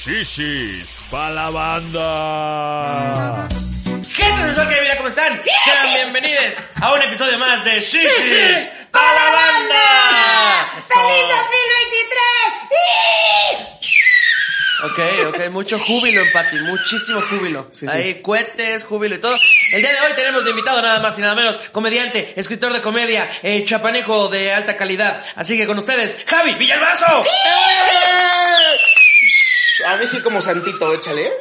Shishis pa' la banda. Gente de que vida, ¿cómo están? Sean bienvenidos a un episodio más de Shishis para la banda. ¡Feliz 2023! Ok, ok, mucho júbilo en Pati, muchísimo júbilo. Hay cohetes, júbilo y todo. El día de hoy tenemos de invitado nada más y nada menos, comediante, escritor de comedia, eh, chapaneco de alta calidad. Así que con ustedes, Javi Villalbazo. A ver si como santito, échale.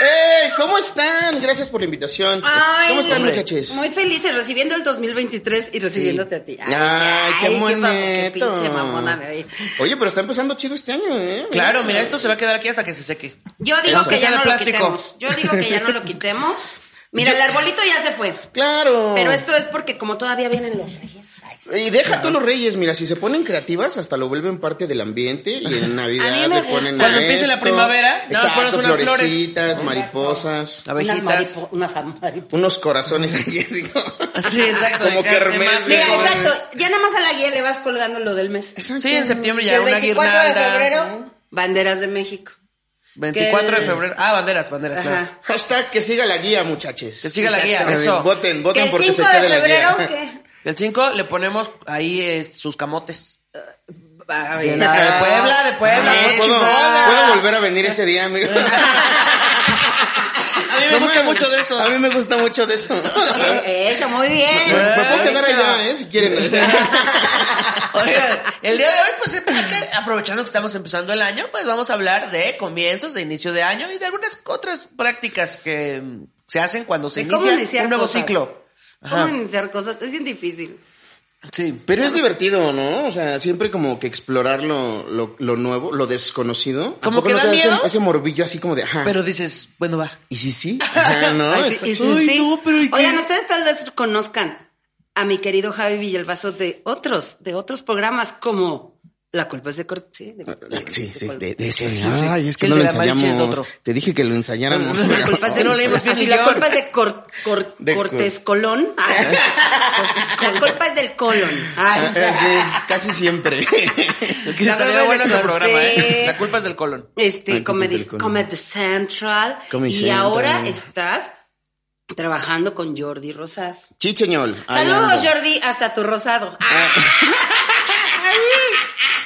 ¡Ey! ¿Cómo están? Gracias por la invitación. Ay, ¿Cómo están, hombre. muchachos? Muy felices recibiendo el 2023 y recibiéndote a ti. Ay, qué papo, qué bonito. pinche mamona me oí. Oye, pero está empezando chido este año, ¿eh? Claro, mira, esto se va a quedar aquí hasta que se seque. Yo digo que ya no plástico. lo quitemos. Yo digo que ya no lo quitemos. Mira, el arbolito ya se fue. Claro. Pero esto es porque como todavía vienen los reyes. Y deja tú los reyes, mira, si se ponen creativas, hasta lo vuelven parte del ambiente y en Navidad le ponen Cuando empiece la primavera, Exacto, pones unas flores. florecitas, mariposas, Unas, Abejitas. maripo- unas mariposas. unos corazones aquí así como... Sí, exacto. Como kermés, más- Mira, exacto. Ya nada más a la guía le vas colgando lo del mes. Sí, en septiembre ya el una 24 de guirnalda. febrero, banderas de México. 24 Que de febrero. Ah, banderas, banderas, claro. Ajá. Hashtag que siga la guía, muchachos. Que siga la guía, eso. Voten, Que voten el porque 5 se de quede la febrero, guía. ¿qué? El 5 le ponemos ahí este, sus camotes. A De ver, la- de ah, Puebla, de Puebla, ah, ¿Puedo, puedo volver a venir ese día, amigo? A mí me No gusta mucho de eso. A mí me gusta mucho de eso. Eh, Eso, muy bien. Me, me puedo quedar Eso. allá, ¿eh? Si quieren. Oigan, el día de hoy, pues aprovechando que estamos empezando el año, pues vamos a hablar de comienzos, de inicio de año y de algunas otras prácticas que se hacen cuando se inicia un nuevo cosas. ciclo. ¿Cómo Ajá. iniciar cosas? Es bien difícil. Sí. Pero es divertido, ¿no? O sea, siempre como que explorar lo, lo, lo nuevo, lo desconocido. ¿A Como que no da te ese- miedo? Ese, morbillo así como de, ajá. Pero dices, bueno, va. ¿Y si sí? Ajá, ¿no? Ay, sí, Está- y sí, Ay, sí. no, pero ¿y qué? Oigan, ustedes tal vez conozcan a mi querido Javi Villalbazo de otros, de otros programas como La culpa es de Cort... Sí, de- Sí, sí, de- de, de ese. Sí, sí. Ay, es que no lo ensayamos. Te dije que lo ensayáramos. La culpa es de, No leímos bien la culpa es de Cor- Cor- De Cor- Cortés Colón. la culpa es del colon. Ay, Sí, casi siempre. Que La estaría culpa bueno es ese de programa, ¿eh? Cortés. La culpa es del colon. Este, Comedy, Comedy Colón. Central. Comedy y Central. ahora estás trabajando con Jordi Rosado. Chicheñol. ahí Saludos. Jordi, hasta tu rosado. Ah,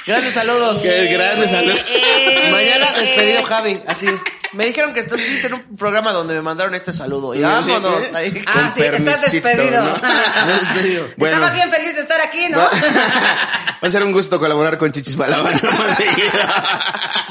Grandes saludos. Qué grande salud. eh, Mañana eh, despedido eh. Javi, así. Me dijeron que estuviste en un programa donde me mandaron este saludo. Y Sí, vámonos. ahí. Ah, Con sí, estás despedido. ¿no? Despedido. Bueno. Estabas bien feliz de estar aquí, ¿no? Va a ser un gusto colaborar con Chichis seguido.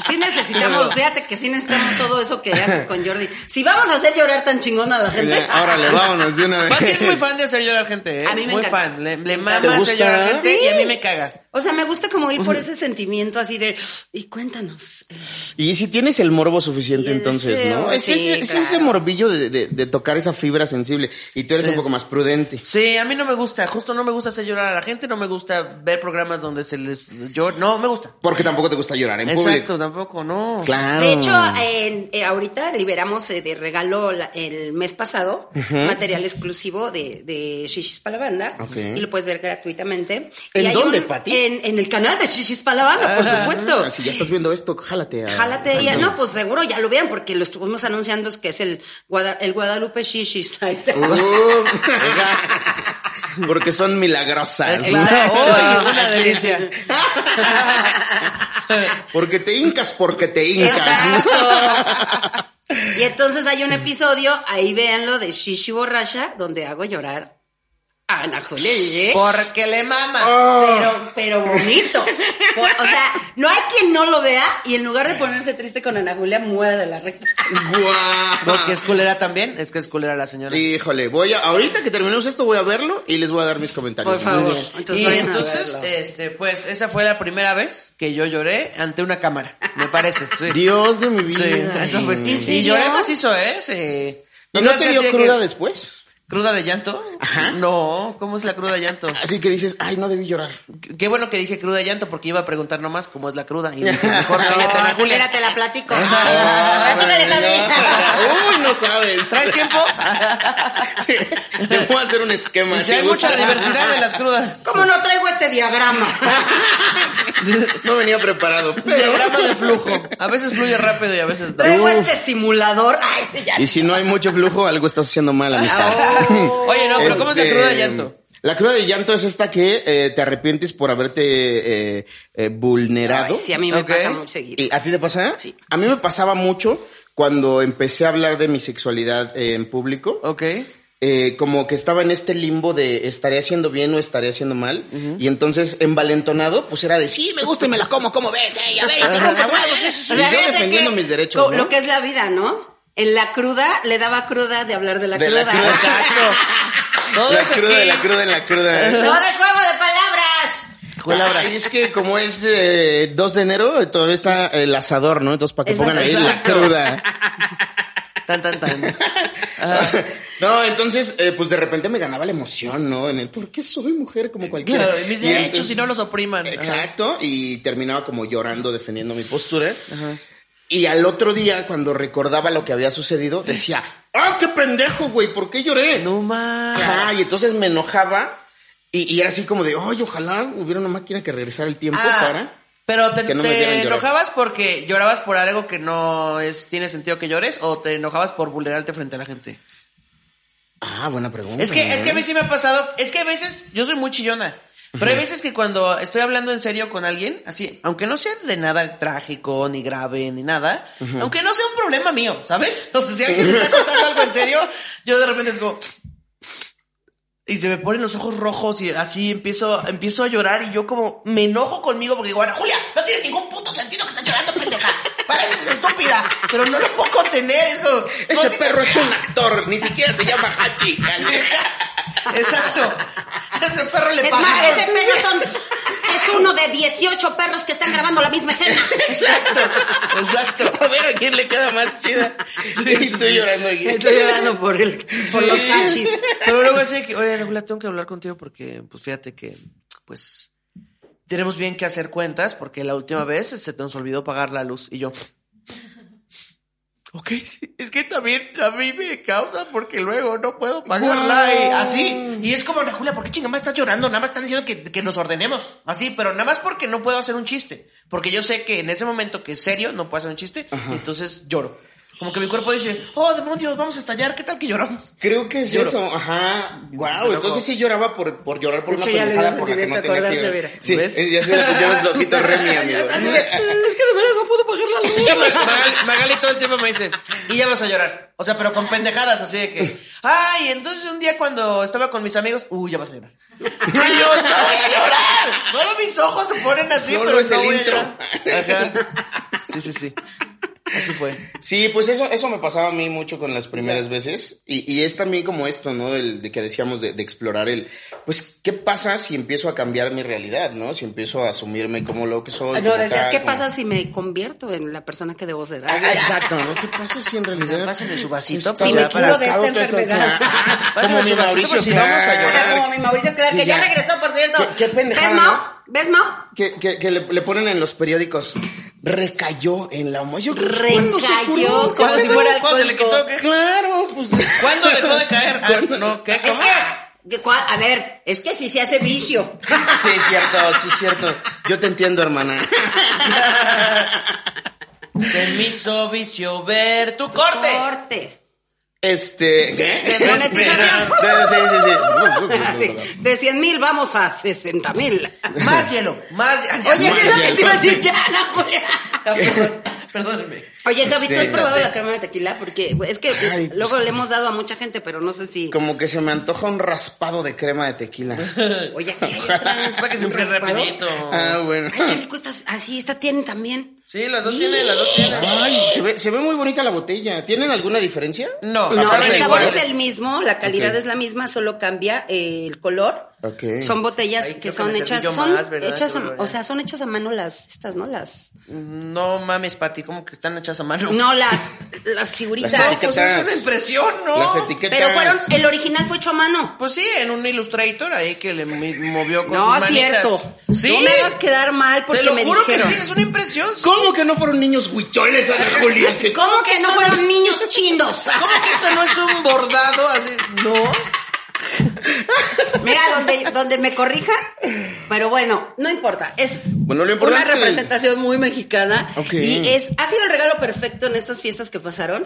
Sí necesitamos, fíjate que sí necesitamos todo eso que haces con Jordi. Si vamos a hacer llorar tan chingón a la gente. Órale, vámonos de una vez. Pati es muy fan de hacer llorar gente, ¿eh? A mí me Muy encanta. fan. Le, le ¿Te mama hacer llorar gente Sí. y a mí me caga. O sea, me gusta como ir por ese sentimiento así de, y cuéntanos. eh, Y si tienes el morbo suficiente, Entonces, ¿no? Es, sí, ese, es ese morbillo de, de- de tocar esa fibra sensible. Y tú eres Sí. un poco más prudente. Sí, a mí no me gusta. Justo no me gusta hacer llorar a la gente. No me gusta ver programas donde se les... Yo, no, me gusta. Porque tampoco te gusta llorar en Exacto, público. tampoco, no. Claro. De hecho, en- eh, ahorita liberamos eh, de regalo la- el mes pasado material exclusivo de, de Shishis para la banda. Ok. Y lo puedes ver gratuitamente. ¿En Y dónde, un- Pati? En, en el canal de Shishis para la banda, por supuesto. Ah, si ya estás viendo esto, jálate. A, Jálate, ya, a- no, pues seguro ya lo porque lo estuvimos anunciando es que es el, Guada- el Guadalupe Shishis. Uh, porque son milagrosas. Una delicia. Porque te hincas porque te hincas. Exacto. Y entonces hay un episodio, ahí véanlo, de Shishi Borracha, donde hago llorar a Ana Julia Yeye. Porque le mama. Pero, pero bonito. Por- o sea, no hay quien no lo vea y en lugar de ponerse triste con Ana Julia, muera de la risa. Guau. Porque es culera también. Es que es culera la señora. Híjole, voy a, ahorita que terminemos esto voy a verlo y les voy a dar mis comentarios. Por favor. Entonces y entonces, este, pues, esa fue la primera vez que yo lloré ante una cámara, me parece. Sí. Dios de mi vida. Sí, eso fue. ¿En Y serio? lloré macizo, ¿eh? Sí. ¿Y no te dio cruda que- después? ¿Cruda de llanto? Ajá. No, ¿cómo es la cruda de llanto? Así que dices, ay, no debí llorar. Qué bueno que dije cruda de llanto porque iba a preguntar nomás cómo es la cruda. Y dije, mejor cállate, Ana No, Julia. mira, te la platico. Ah. Uy, no sabes. ¿Traes tiempo? Sí, te voy a hacer un esquema. Si ¿te hay gusta? mucha diversidad en las crudas. ¿Cómo no traigo este diagrama? No venía preparado. Pero... Diagrama de flujo. A veces fluye rápido y a veces no. Traigo este simulador. Ay, este ya. Y si no hay mucho flujo, algo estás haciendo mal, amistad. Oye, no, pero ¿cómo es la cruda de llanto? La cruda de llanto es esta que eh, te arrepientes por haberte eh, eh, vulnerado. Ay, sí, a mí me pasa muy seguido. ¿Y ¿A ti te pasa? Sí. A mí me pasaba mucho cuando empecé a hablar de mi sexualidad eh, en público. Ok. eh, como que estaba en este limbo de estaré haciendo bien o estaré haciendo mal. Y entonces, envalentonado, pues era de sí, me gusta y me la como, como ves, eh, a ver, y te rompo huevos, sí, sí, sí". O sea, Y yo defendiendo que mis derechos. Lo que es la vida, ¿no? En la cruda le daba cruda de hablar de la De cruda. la cruda, Exacto. Todo la cruda, aquí. de la cruda, en la cruda. No es juego de palabras. Culebras. Ay, es que como es eh, 2 de enero, todavía está el asador, ¿no? Entonces, para que Exacto, pongan ahí la cruda. Tan, tan, tan. No, entonces, eh, pues de repente me ganaba la emoción, ¿no? En el, ¿por qué soy mujer como cualquiera? Claro, y mis derechos entonces- si no los opriman. Exacto, y terminaba como llorando, defendiendo mi postura. Y al otro día, cuando recordaba lo que había sucedido, decía, ¡ah, qué pendejo, güey! ¿Por qué lloré? No más. Ajá, y entonces me enojaba y, y era así como de, ¡ay, ojalá hubiera una máquina que regresara el tiempo Ah, para... Pero te, que no me te enojabas porque llorabas por algo que no es tiene sentido que llores o te enojabas por vulnerarte frente a la gente. Ah, buena pregunta. Es que, es que a ¿eh? mí sí me ha pasado, es que a veces, yo soy muy chillona, pero hay veces que cuando estoy hablando en serio con alguien, así, aunque no sea de nada trágico, ni grave, ni nada, aunque no sea un problema mío, ¿sabes? O sea, si alguien me está contando algo en serio, yo de repente es como... Y se me ponen los ojos rojos y así empiezo, empiezo a llorar y yo como me enojo conmigo porque digo, Ana Julia, no tiene ningún puto sentido que estés llorando, pendeja. Pareces estúpida, pero no lo puedo contener. Es como, Ese "Maldita perro es sea". un actor, ni siquiera se llama Hachi. Exacto. Ese perro le Es más, ese perro son, es uno de 18 perros que están grabando la misma escena. Exacto, exacto. A ver a quién le queda más chida. Sí, estoy llorando aquí. Estoy llorando por, el, por Sí. los hachis. Pero luego así que, oye, Julia, tengo que hablar contigo porque, pues fíjate que, pues, tenemos bien que hacer cuentas porque la última vez se nos olvidó pagar la luz y yo. Ok, sí, es que también a mí me causa porque luego no puedo pagarla y así. Y es como, Ana Julia, ¿por qué chingada estás llorando? Nada más están diciendo que, que nos ordenemos. Así, pero nada más porque no puedo hacer un chiste. Porque yo sé que en ese momento que es serio no puedo hacer un chiste, entonces lloro. Como que mi cuerpo dice, oh, demonios, vamos a estallar, ¿qué tal que lloramos? Creo que es Lloro. eso, ajá. Wow, entonces sí lloraba por, por llorar por De una pendejada por la que no tenía que mira. Sí, ¿Ves? eh, ya se le pusieron los ojitos Remy, amigo. Es que de verdad no puedo pagar la luz. Magali, Magali todo el tiempo me dice, y ya vas a llorar. O sea, pero con pendejadas, así de que, ay, entonces un día cuando estaba con mis amigos, uy, ya vas a llorar. Y yo, no voy a llorar. Solo mis ojos se ponen así, Solo pero es no el voy a intro. llorar. Ajá. Sí, sí, sí. Así fue. Sí, pues eso, eso me pasaba a mí mucho con las primeras veces. Y, y es también como esto, ¿no? El, de que decíamos de, de explorar el, pues, ¿qué pasa si empiezo a cambiar mi realidad, ¿no? Si empiezo a asumirme como lo que soy. No, decías, tal, ¿qué como- pasa si me convierto en la persona que debo ser? Ah, exacto, ¿no? ¿Qué pasa si en realidad... Pásenle su vasito, Si pues, me curo de esta enfermedad. Como su mi vasito, Mauricio pues, si vamos a Clark. llorar. Como mi Mauricio Clark, que Que ya ya- regresó, por cierto. Qué- qué pendejada, ¿Ves, Mau? ¿no? ¿Ves, Mau? Que, que, que le, le ponen en los periódicos, recayó en la homo. Yo, ¿cuándo se Recayó, curó? como ¿Cuándo si se- fuera cuándo se le quitó? ¿Qué? Claro, pues... ¿Cuándo dejó de caer? Ah, no, ¿qué? Es ¿Cómo? que, que a ver, es que si se hace vicio. Sí, es cierto, sí, es cierto. Yo te entiendo, hermana. Se me hizo vicio ver tu corte. Corte. Este... ¿Qué? Desmonetización. Sí, sí, sí. Sí, De 100 mil vamos a 60 mil. Más hielo, más Oye, Más ¿qué es lo que te iba a decir ya, la juega. Oye, Toby, ¿tú has Este- probado la crema de tequila? Porque es que Ay, pues- luego le hemos dado a mucha gente, pero no sé si... Como que se me antoja un raspado de crema de tequila. Oye, ¿qué Es para que se ¿Un rapidito. Ah, bueno. Ay, qué rico estás. Así, esta tiene también. Sí, las dos tienen, las dos tienen. Ay, se ve, se ve muy bonita la botella. ¿Tienen alguna diferencia? No, No, el sabor igual. es el mismo, la calidad es la misma, solo cambia el color. Ok. Son botellas Ay, que son hechas, son hechas, a, o sea, son hechas a mano las, estas, ¿no? Las, No mames, Pati, ¿cómo que están hechas a mano? no las, las figuritas. Las etiquetas. pues es una impresión, ¿no? Las etiquetas. Pero fueron, el original fue hecho a mano. Pues sí, en un Illustrator ahí que le movió con No, sus cierto. Sí. No me hagas quedar mal porque Te lo me juro dijeron. que sí, es una impresión. sí. ¿Cómo que no fueron niños huicholes, Ana Julia? ¿Cómo que no fueron niños chinos? ¿Cómo que esto no es un bordado así? No. Mira, donde, donde me corrijan, pero bueno, no importa. Es Bueno, lo importante una es que- representación muy mexicana. Y es, ha sido el regalo perfecto en estas fiestas que pasaron.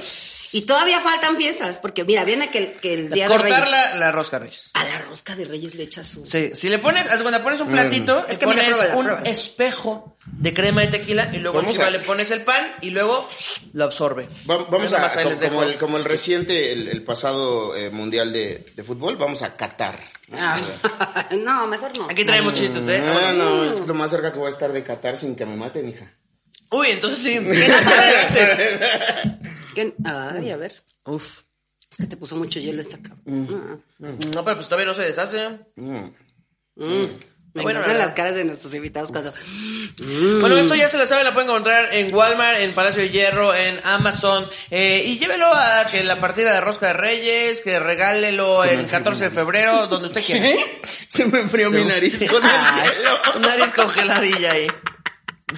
Y todavía faltan fiestas, porque mira, viene que, el- que el día de Cortar Reyes. la, la rosca Reyes. A la rosca de Reyes le echas su. Sí, si le pones, cuando pones un platito, Es que mira, pones pruébala, un pruébala. espejo de crema de tequila y luego encima a- le pones el pan y luego lo absorbe. Va- vamos a, ahí como, el, como el reciente, el, el pasado eh, mundial de, de fútbol, vamos a Qatar. Ah, no, mejor no. Aquí traemos chistes, ¿eh? Ah, no, es lo más cerca que voy a estar de Qatar sin que me maten, hija. Uy, entonces sí. ¿Qué? Ay, a ver. Uf. Es que te puso mucho hielo esta cama. No, pero pues todavía no se deshace. Mm. Me Bueno, encantan las caras de nuestros invitados cuando. Bueno, esto ya se lo saben, la pueden encontrar en Walmart, en Palacio de Hierro, en Amazon. eh, y llévelo a que la partida de Rosca de Reyes, que regálelo el 14 de febrero, donde usted quiera. Se me enfrió mi nariz con el Ay, hielo. nariz congeladilla ahí.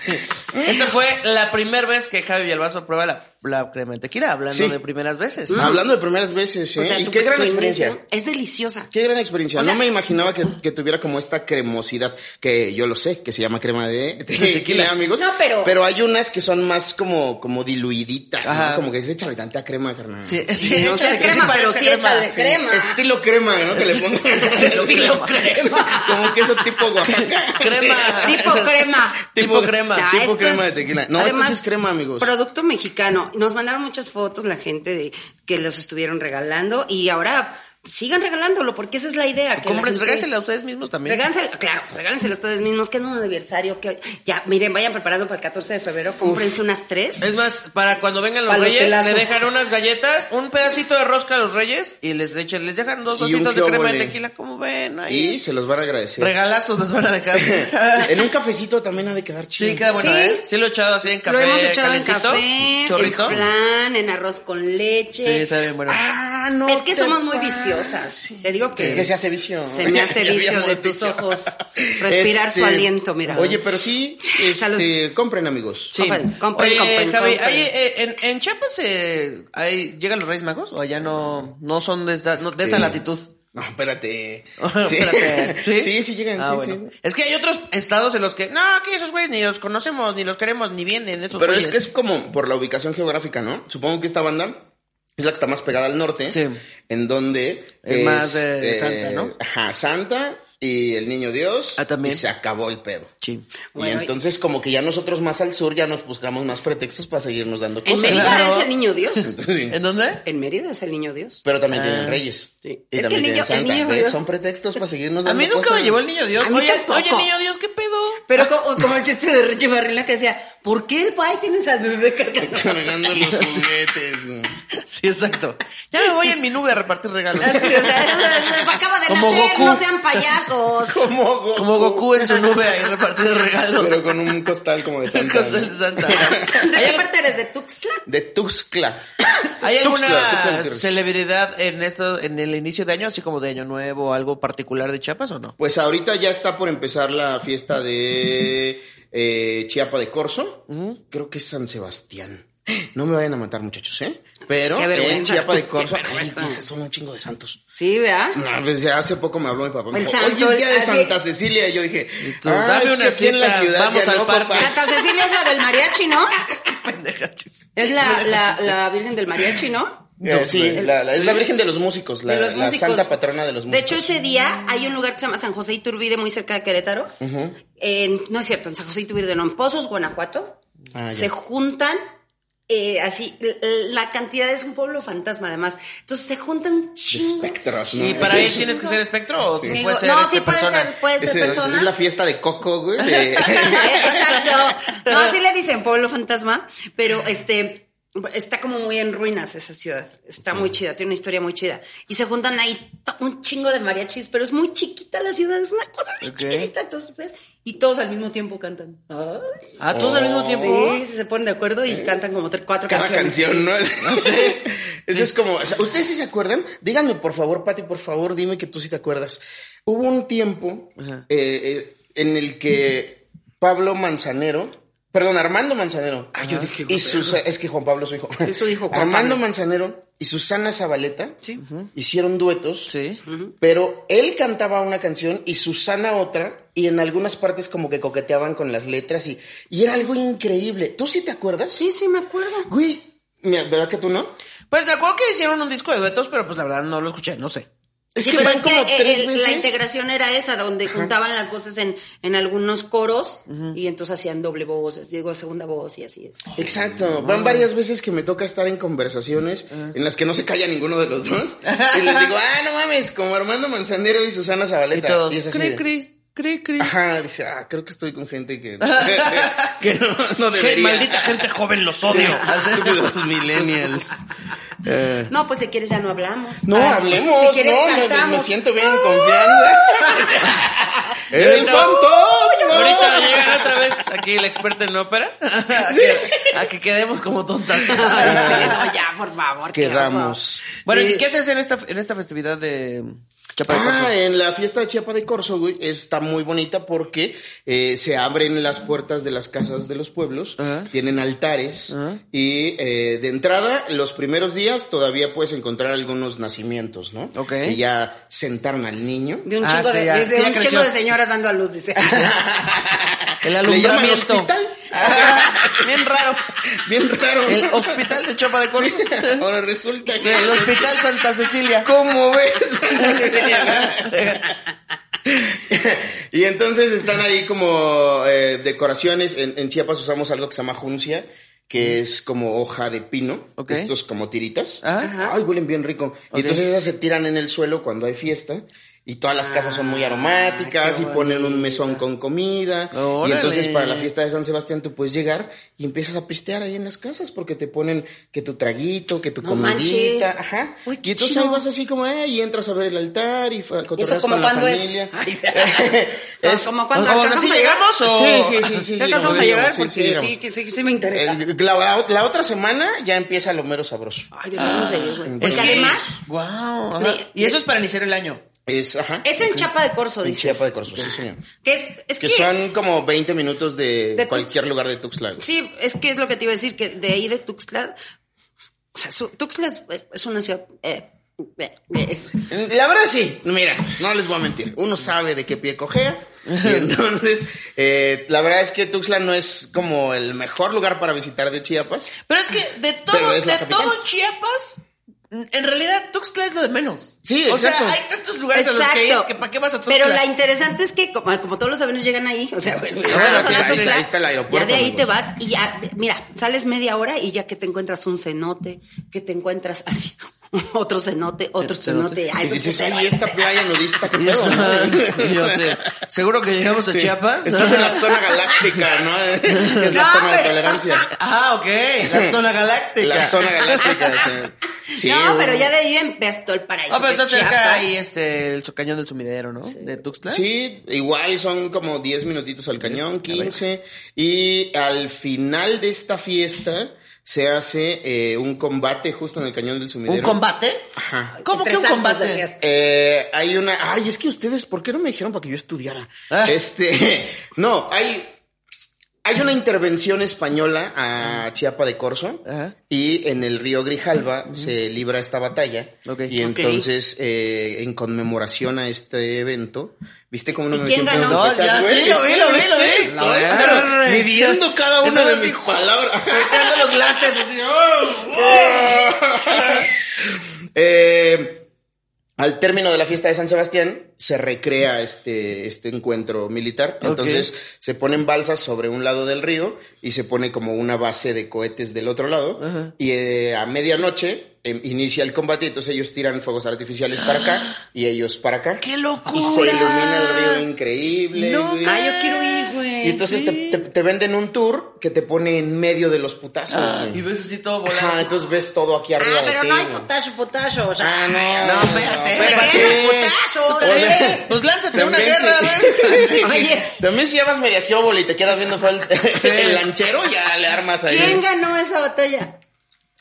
Esa fue la primera vez que Javi Villalbazo prueba la, la crema de tequila, hablando Sí. de primeras veces. Hablando de primeras veces, ¿eh? O sea, y qué gran experiencia. Es deliciosa. Qué gran experiencia. O sea- no me imaginaba que, que tuviera como esta cremosidad, que yo lo sé, que se llama crema de, de tequila, amigos. No, pero- hay unas que son más como, como diluiditas, ¿no? Como que se échale tanta crema, carnal. Sí, sí, Sí, no échale crema, pero sí échale crema. Estilo crema, ¿no? Que le pongo Estilo crema. Como queso tipo Oaxaca. Crema. Tipo crema. Tipo crema. Tipo crema de tequila. No, esto es crema, amigos. Producto mexicano. Nos mandaron muchas fotos la gente de que los estuvieron regalando y ahora sigan regalándolo porque esa es la idea. Que la Compren, gente- regálensela a ustedes mismos también. Regálensela, claro, regálenselo ustedes mismos, que es un aniversario que ya, miren, vayan preparando para el 14 de febrero, cómprense unas tres. Es más, para cuando vengan los reyes, le dejan unas galletas, un pedacito de rosca a los reyes y les, echen, les dejan dos dositos de crema de tequila, como ven ahí. Y se los van a agradecer. Regalazos les van a dejar. en un cafecito también ha de quedar chido. sí, queda bueno, Sí. ¿eh? Sí lo he echado así en café Lo hemos echado en calentito, café, chorrito. en flan, en arroz con leche. Sí, bueno. Ah, no. es que te somos muy pases. Viciosas. Te digo que, Sí, que se hace vicio. Se me hace vicio de tus dicho. ojos. Respirar su aliento, mira. Oye, pero sí, este, compren, amigos. Sí. Compren, compren, Oye, compren, Javi, compren. hay, eh, en, en Chiapas eh, hay- llegan los Reyes Magos o allá no, no son de, esa- no, de esa Sí. latitud. No, espérate. Sí, Espérate, ¿sí? sí, sí llegan, Ah, sí, bueno. sí. Es que hay otros estados en los que, no, que esos güeyes ni los conocemos, ni los queremos, ni vienen esos Pero es que es como por la ubicación geográfica, ¿no? Supongo que esta banda es la que está más pegada al norte. Sí. En donde Es más de Santa, ¿no? Ajá, Santa y el niño Dios. Ah, también. Y se acabó el pedo. Sí. Bueno, y entonces como que ya nosotros más al sur ya nos buscamos más pretextos para seguirnos dando En cosas. Mérida Claro. es el niño Dios. Sí. ¿En dónde? En Mérida es el niño Dios. Pero también Ah. tienen reyes. Sí. Y Es que también el niño- tienen Santa. el niño. Dios- Son pretextos para seguirnos A dando mí nunca cosas. me llevó el niño Dios. A mí Oye, oye, niño Dios, ¿qué pedo? Pero como, como el chiste de Richie Barrila que decía, ¿por qué el pai tienes al bebé cargando? Cargando los juguetes. güey. Sí, exacto. Ya me voy en mi nube a repartir regalos. Así, o sea, acaba de Como nacer, Goku. no sean payasos. Como Goku. Como Goku en su nube ahí repartiendo regalos. Pero con un costal como de Santa. Cosas ¿no? de Santa. ¿De ¿Hay, qué parte eres? ¿De Tuxtla? De Tuxtla. hay alguna Tuxtla, Tuxtla Gutiérrez. celebridad en esto, en el inicio de año, así como de año nuevo, algo particular de Chiapas o no? Pues ahorita ya está por empezar la fiesta de eh, Chiapa de Corzo. Creo que es San Sebastián. No me vayan a matar, muchachos, ¿eh? Pero en. Chiapa de Corzo. Ay, son un chingo de santos. Sí, ¿verdad? No, pues hace poco me habló mi papá. Me El dijo, santo, Oye, es día de así- Santa Cecilia. Y yo dije, tú, ah, dame es una que aquí en la ciudad vamos al no, parque. Santa Cecilia es la del mariachi, ¿no? Pendeja. Es la, la, la Virgen del Mariachi, ¿no? Eh, sí, la- la- es la Virgen de los músicos, la, de los la músicos. santa patrona de los De músicos. hecho, ese día hay un lugar que se llama San José Iturbide, muy cerca de Querétaro. En- no es cierto, en San José Iturbide, no, en Pozos, Guanajuato. Ah, se juntan, eh, así, la cantidad es un pueblo fantasma, además. Entonces se juntan un de chingo. espectros, ¿no? ¿Y para ir tienes que ser espectro o Digo, puedes ser no, este, sí puede persona? ser, puede ser persona. es la fiesta de Coco, güey. de- Exacto. No, así le dicen pueblo fantasma, pero este está como muy en ruinas esa ciudad. Está muy chida, tiene una historia muy chida. Y se juntan ahí un chingo de mariachis, pero es muy chiquita la ciudad, es una cosa muy Ok. chiquita, entonces pues, y todos al mismo tiempo cantan. Ay. Ah, todos al mismo tiempo. Sí, se ponen de acuerdo y cantan como tres, cuatro Cada canciones. canción, ¿no? No sé. Eso es como, o sea, ¿ustedes sí se acuerdan? Díganme, por favor, Pati, por favor, dime que tú sí te acuerdas. Hubo un tiempo eh, eh, en el que Pablo Manzanero, perdón, Armando Manzanero. Ah, yo dije, y Susa- es que Juan Pablo es su hijo. Es su hijo, Juan Armando Pablo. Manzanero y Susana Zabaleta Sí. hicieron duetos. Sí. Pero él cantaba una canción y Susana otra, y en algunas partes como que coqueteaban con las letras y, y era algo increíble. ¿Tú sí te acuerdas? Sí, sí, me acuerdo. Güey, ¿verdad que tú no? Pues me acuerdo que hicieron un disco de duetos, pero pues la verdad no lo escuché, no sé. Es Sí, que pero van que como tres el- veces. la integración era esa, donde juntaban las voces en, en algunos coros y entonces hacían doble voz, digo, segunda voz y así. Exacto. Van varias veces que me toca estar en conversaciones en las que no se calla ninguno de los dos. y les digo, ah, no mames, como Armando Manzanero y Susana Y Zabaleta. todos, Y es así cri, de- cri, cri, cri. Ajá, dije, ah, creo que estoy con gente que, que no, no Qué debería. maldita gente joven, los odio. Estúpidos millennials. Eh, No, pues si quieres ya no hablamos. No, Ah, hablemos, Si quieres no, me- me, siento bien en confianza. ¡El ahorita- fantasma! Ahorita llega otra vez aquí el experto en ópera. A que, a que quedemos como tontas. Ay, sí, no, ya, por favor. Quedamos. Bueno, Sí. ¿y qué haces en esta, en esta festividad de De Ah, en la fiesta de Chiapa de Corzo, güey, está muy bonita porque eh, se abren las puertas de las casas de los pueblos, tienen altares y eh, de entrada, los primeros días todavía puedes encontrar algunos nacimientos, ¿no? Ok. Que ya sentaron al niño. De un Ah, chingo sí, de, de un de señoras dando a luz, dice. El ¿Le llaman alumbramiento. hospital? Ah, bien raro. Bien raro. El hospital de Chapa de Corzo. Ahora resulta que... El hospital Santa Cecilia. ¿Cómo ves? y entonces están ahí como eh, decoraciones. En, en Chiapas usamos algo que se llama juncia, que es como hoja de pino. Ok. Estos como tiritas. Ajá. Ay, huelen bien rico. Y entonces esas se tiran en el suelo cuando hay fiesta. Y todas las casas son muy aromáticas qué y ponen un mesón con comida. Y Órale. entonces para la fiesta de San Sebastián tú puedes llegar y empiezas a pistear ahí en las casas porque te ponen que tu traguito, que tu No comidita. manches. Ajá. Uy, qué y entonces chido. ahí vas así como, eh, y entras a ver el altar y ¿Y cotorreas con la cuándo es? familia. Ay. Es- como cuando ¿Como alcanzamos a llegar. llegamos o...? Sí, sí, sí, sí. Sí, alcanzamos a llegar sí, porque sí, sí, que sí, sí me interesa. El- la, la- la otra semana ya empieza lo mero sabroso. Ay, deberíamos de ir, güey. Es Porque que- además, Wow. Y eso es para iniciar el año. Es, ajá. es en Chapa de Corzo, En dices. Chiapa de Corzo, sí, señor. Que es, es Que que, son como 20 minutos de, De cualquier lugar de Tuxtla. güey. sí, es que es lo que te iba a decir, que de ahí de Tuxtla, o sea, su- Tuxtla es, una ciudad, eh, eh, es- La verdad sí, mira, no les voy a mentir. Uno sabe de qué pie cojea. Y entonces, eh, la verdad es que Tuxtla no es como el mejor lugar para visitar de Chiapas. Pero es que de todo, de todo Chiapas, en realidad Tuxtla es lo de menos. Sí, O exacto. sea, hay tantos lugares a los que ir que para qué vas a Tuxtla. Pero la interesante es que como, como todos los aviones llegan ahí, o sea, bueno, bueno, vamos sí, a sí, ahí está el aeropuerto, Ya de ahí amigos. te vas y ya, mira, sales media hora y ya que te encuentras un cenote, que te encuentras así, otro cenote, otro Cenote. cenote. ah, Y dices, sí ay, esta playa nudista, qué Y pedo, eso- ¿no? yo sé. Seguro que llegamos a Sí. Chiapas. Estás en la zona galáctica, ¿no? Que es la zona de tolerancia. Ah, ok. La zona galáctica. La zona galáctica. sí. Sí, no, pero ya de ahí todo el paraíso. Ah, pero está cerca ahí este, el cañón del sumidero, ¿no? De Tuxtla. Sí, igual son como 10 minutitos al cañón, 15. Y al final de esta fiesta se hace eh, un combate justo en el cañón del sumidero. ¿Un combate? Ajá. ¿Cómo que un combate? decías. Eh, hay una. Ay, es que ustedes, ¿por qué no me dijeron para que yo estudiara? Ah. Este. No, hay. Hay una intervención española a Chiapa de Corzo Ajá. y en el río Grijalva se libra esta batalla Ok. y entonces eh, en conmemoración a este evento, ¿viste cómo no ¿Y me quién ganó? No, ya sí, lo vi, lo vi, lo vi. No, pero arre. midiendo cada una de mis palabras. Soltando los glases así. ¡oh! Eh, al término de la fiesta de San Sebastián se recrea este, este encuentro militar. Entonces se ponen balsas sobre un lado del río y se pone como una base de cohetes del otro lado. Y eh, a medianoche eh, inicia el combate. Entonces ellos tiran fuegos artificiales para acá y ellos para acá. ¡Qué locura! Y se ilumina el río increíble. No güey. Ah, yo quiero ir, güey. Mames. Y entonces te, te- te venden un tour que te pone en medio de los putazos. güey. Y ves así todo volando. Ajá, entonces ves todo aquí arriba Ah, de pero ti, no hay potasio, potasio. O sea, Ah, no, No, espérate, espérate. Bueno, potasio, O sea. Pues lánzate una guerra, sí. Oye. También si llevas media y te quedas viendo fue el, el lanchero, ya le armas ahí. ¿Quién ganó esa batalla?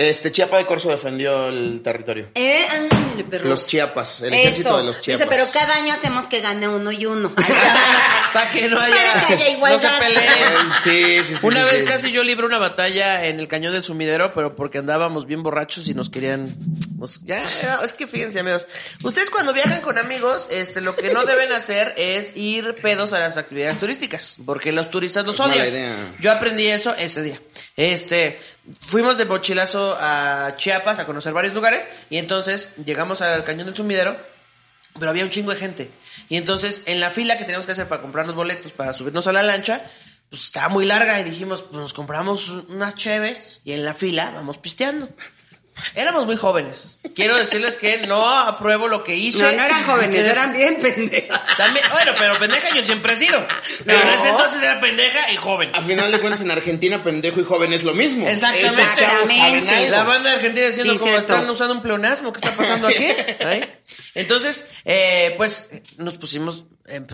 Este, Chiapa de Corso defendió el territorio. Eh, ándale, perros. Los Chiapas, el ejército Eso. de los Chiapas. Dice, pero cada año hacemos que gane uno y uno. Para que no haya. Para que haya igualdad. No se peleen. Sí, sí, sí. Una sí, vez sí. casi yo libré una batalla en el cañón del sumidero, pero porque andábamos bien borrachos y nos querían. pues, ya, es que fíjense, amigos. Ustedes cuando viajan con amigos, este, lo que no deben hacer es ir pedos a las actividades turísticas, porque los turistas los odian. idea. Yo aprendí eso ese día. Este, fuimos de mochilazo a Chiapas a conocer varios lugares y entonces llegamos al cañón del sumidero pero había un chingo de gente. Y entonces, en la fila que teníamos que hacer para comprar los boletos, para subirnos a la lancha, pues estaba muy larga y dijimos, pues nos compramos unas cheves y en la fila vamos pisteando. Éramos muy jóvenes. Quiero decirles que no apruebo lo que hice. No, no eran jóvenes, eran bien pendejas. También, bueno, pero pendeja yo siempre he sido. Pero en ese entonces era pendeja y joven. A final de cuentas, en Argentina, pendejo y joven es lo mismo. Exactamente. Esos chavos saben Exactamente. algo. La banda argentina diciendo Sí, como cierto. están usando un pleonasmo, ¿qué está pasando aquí? Entonces, eh, pues nos pusimos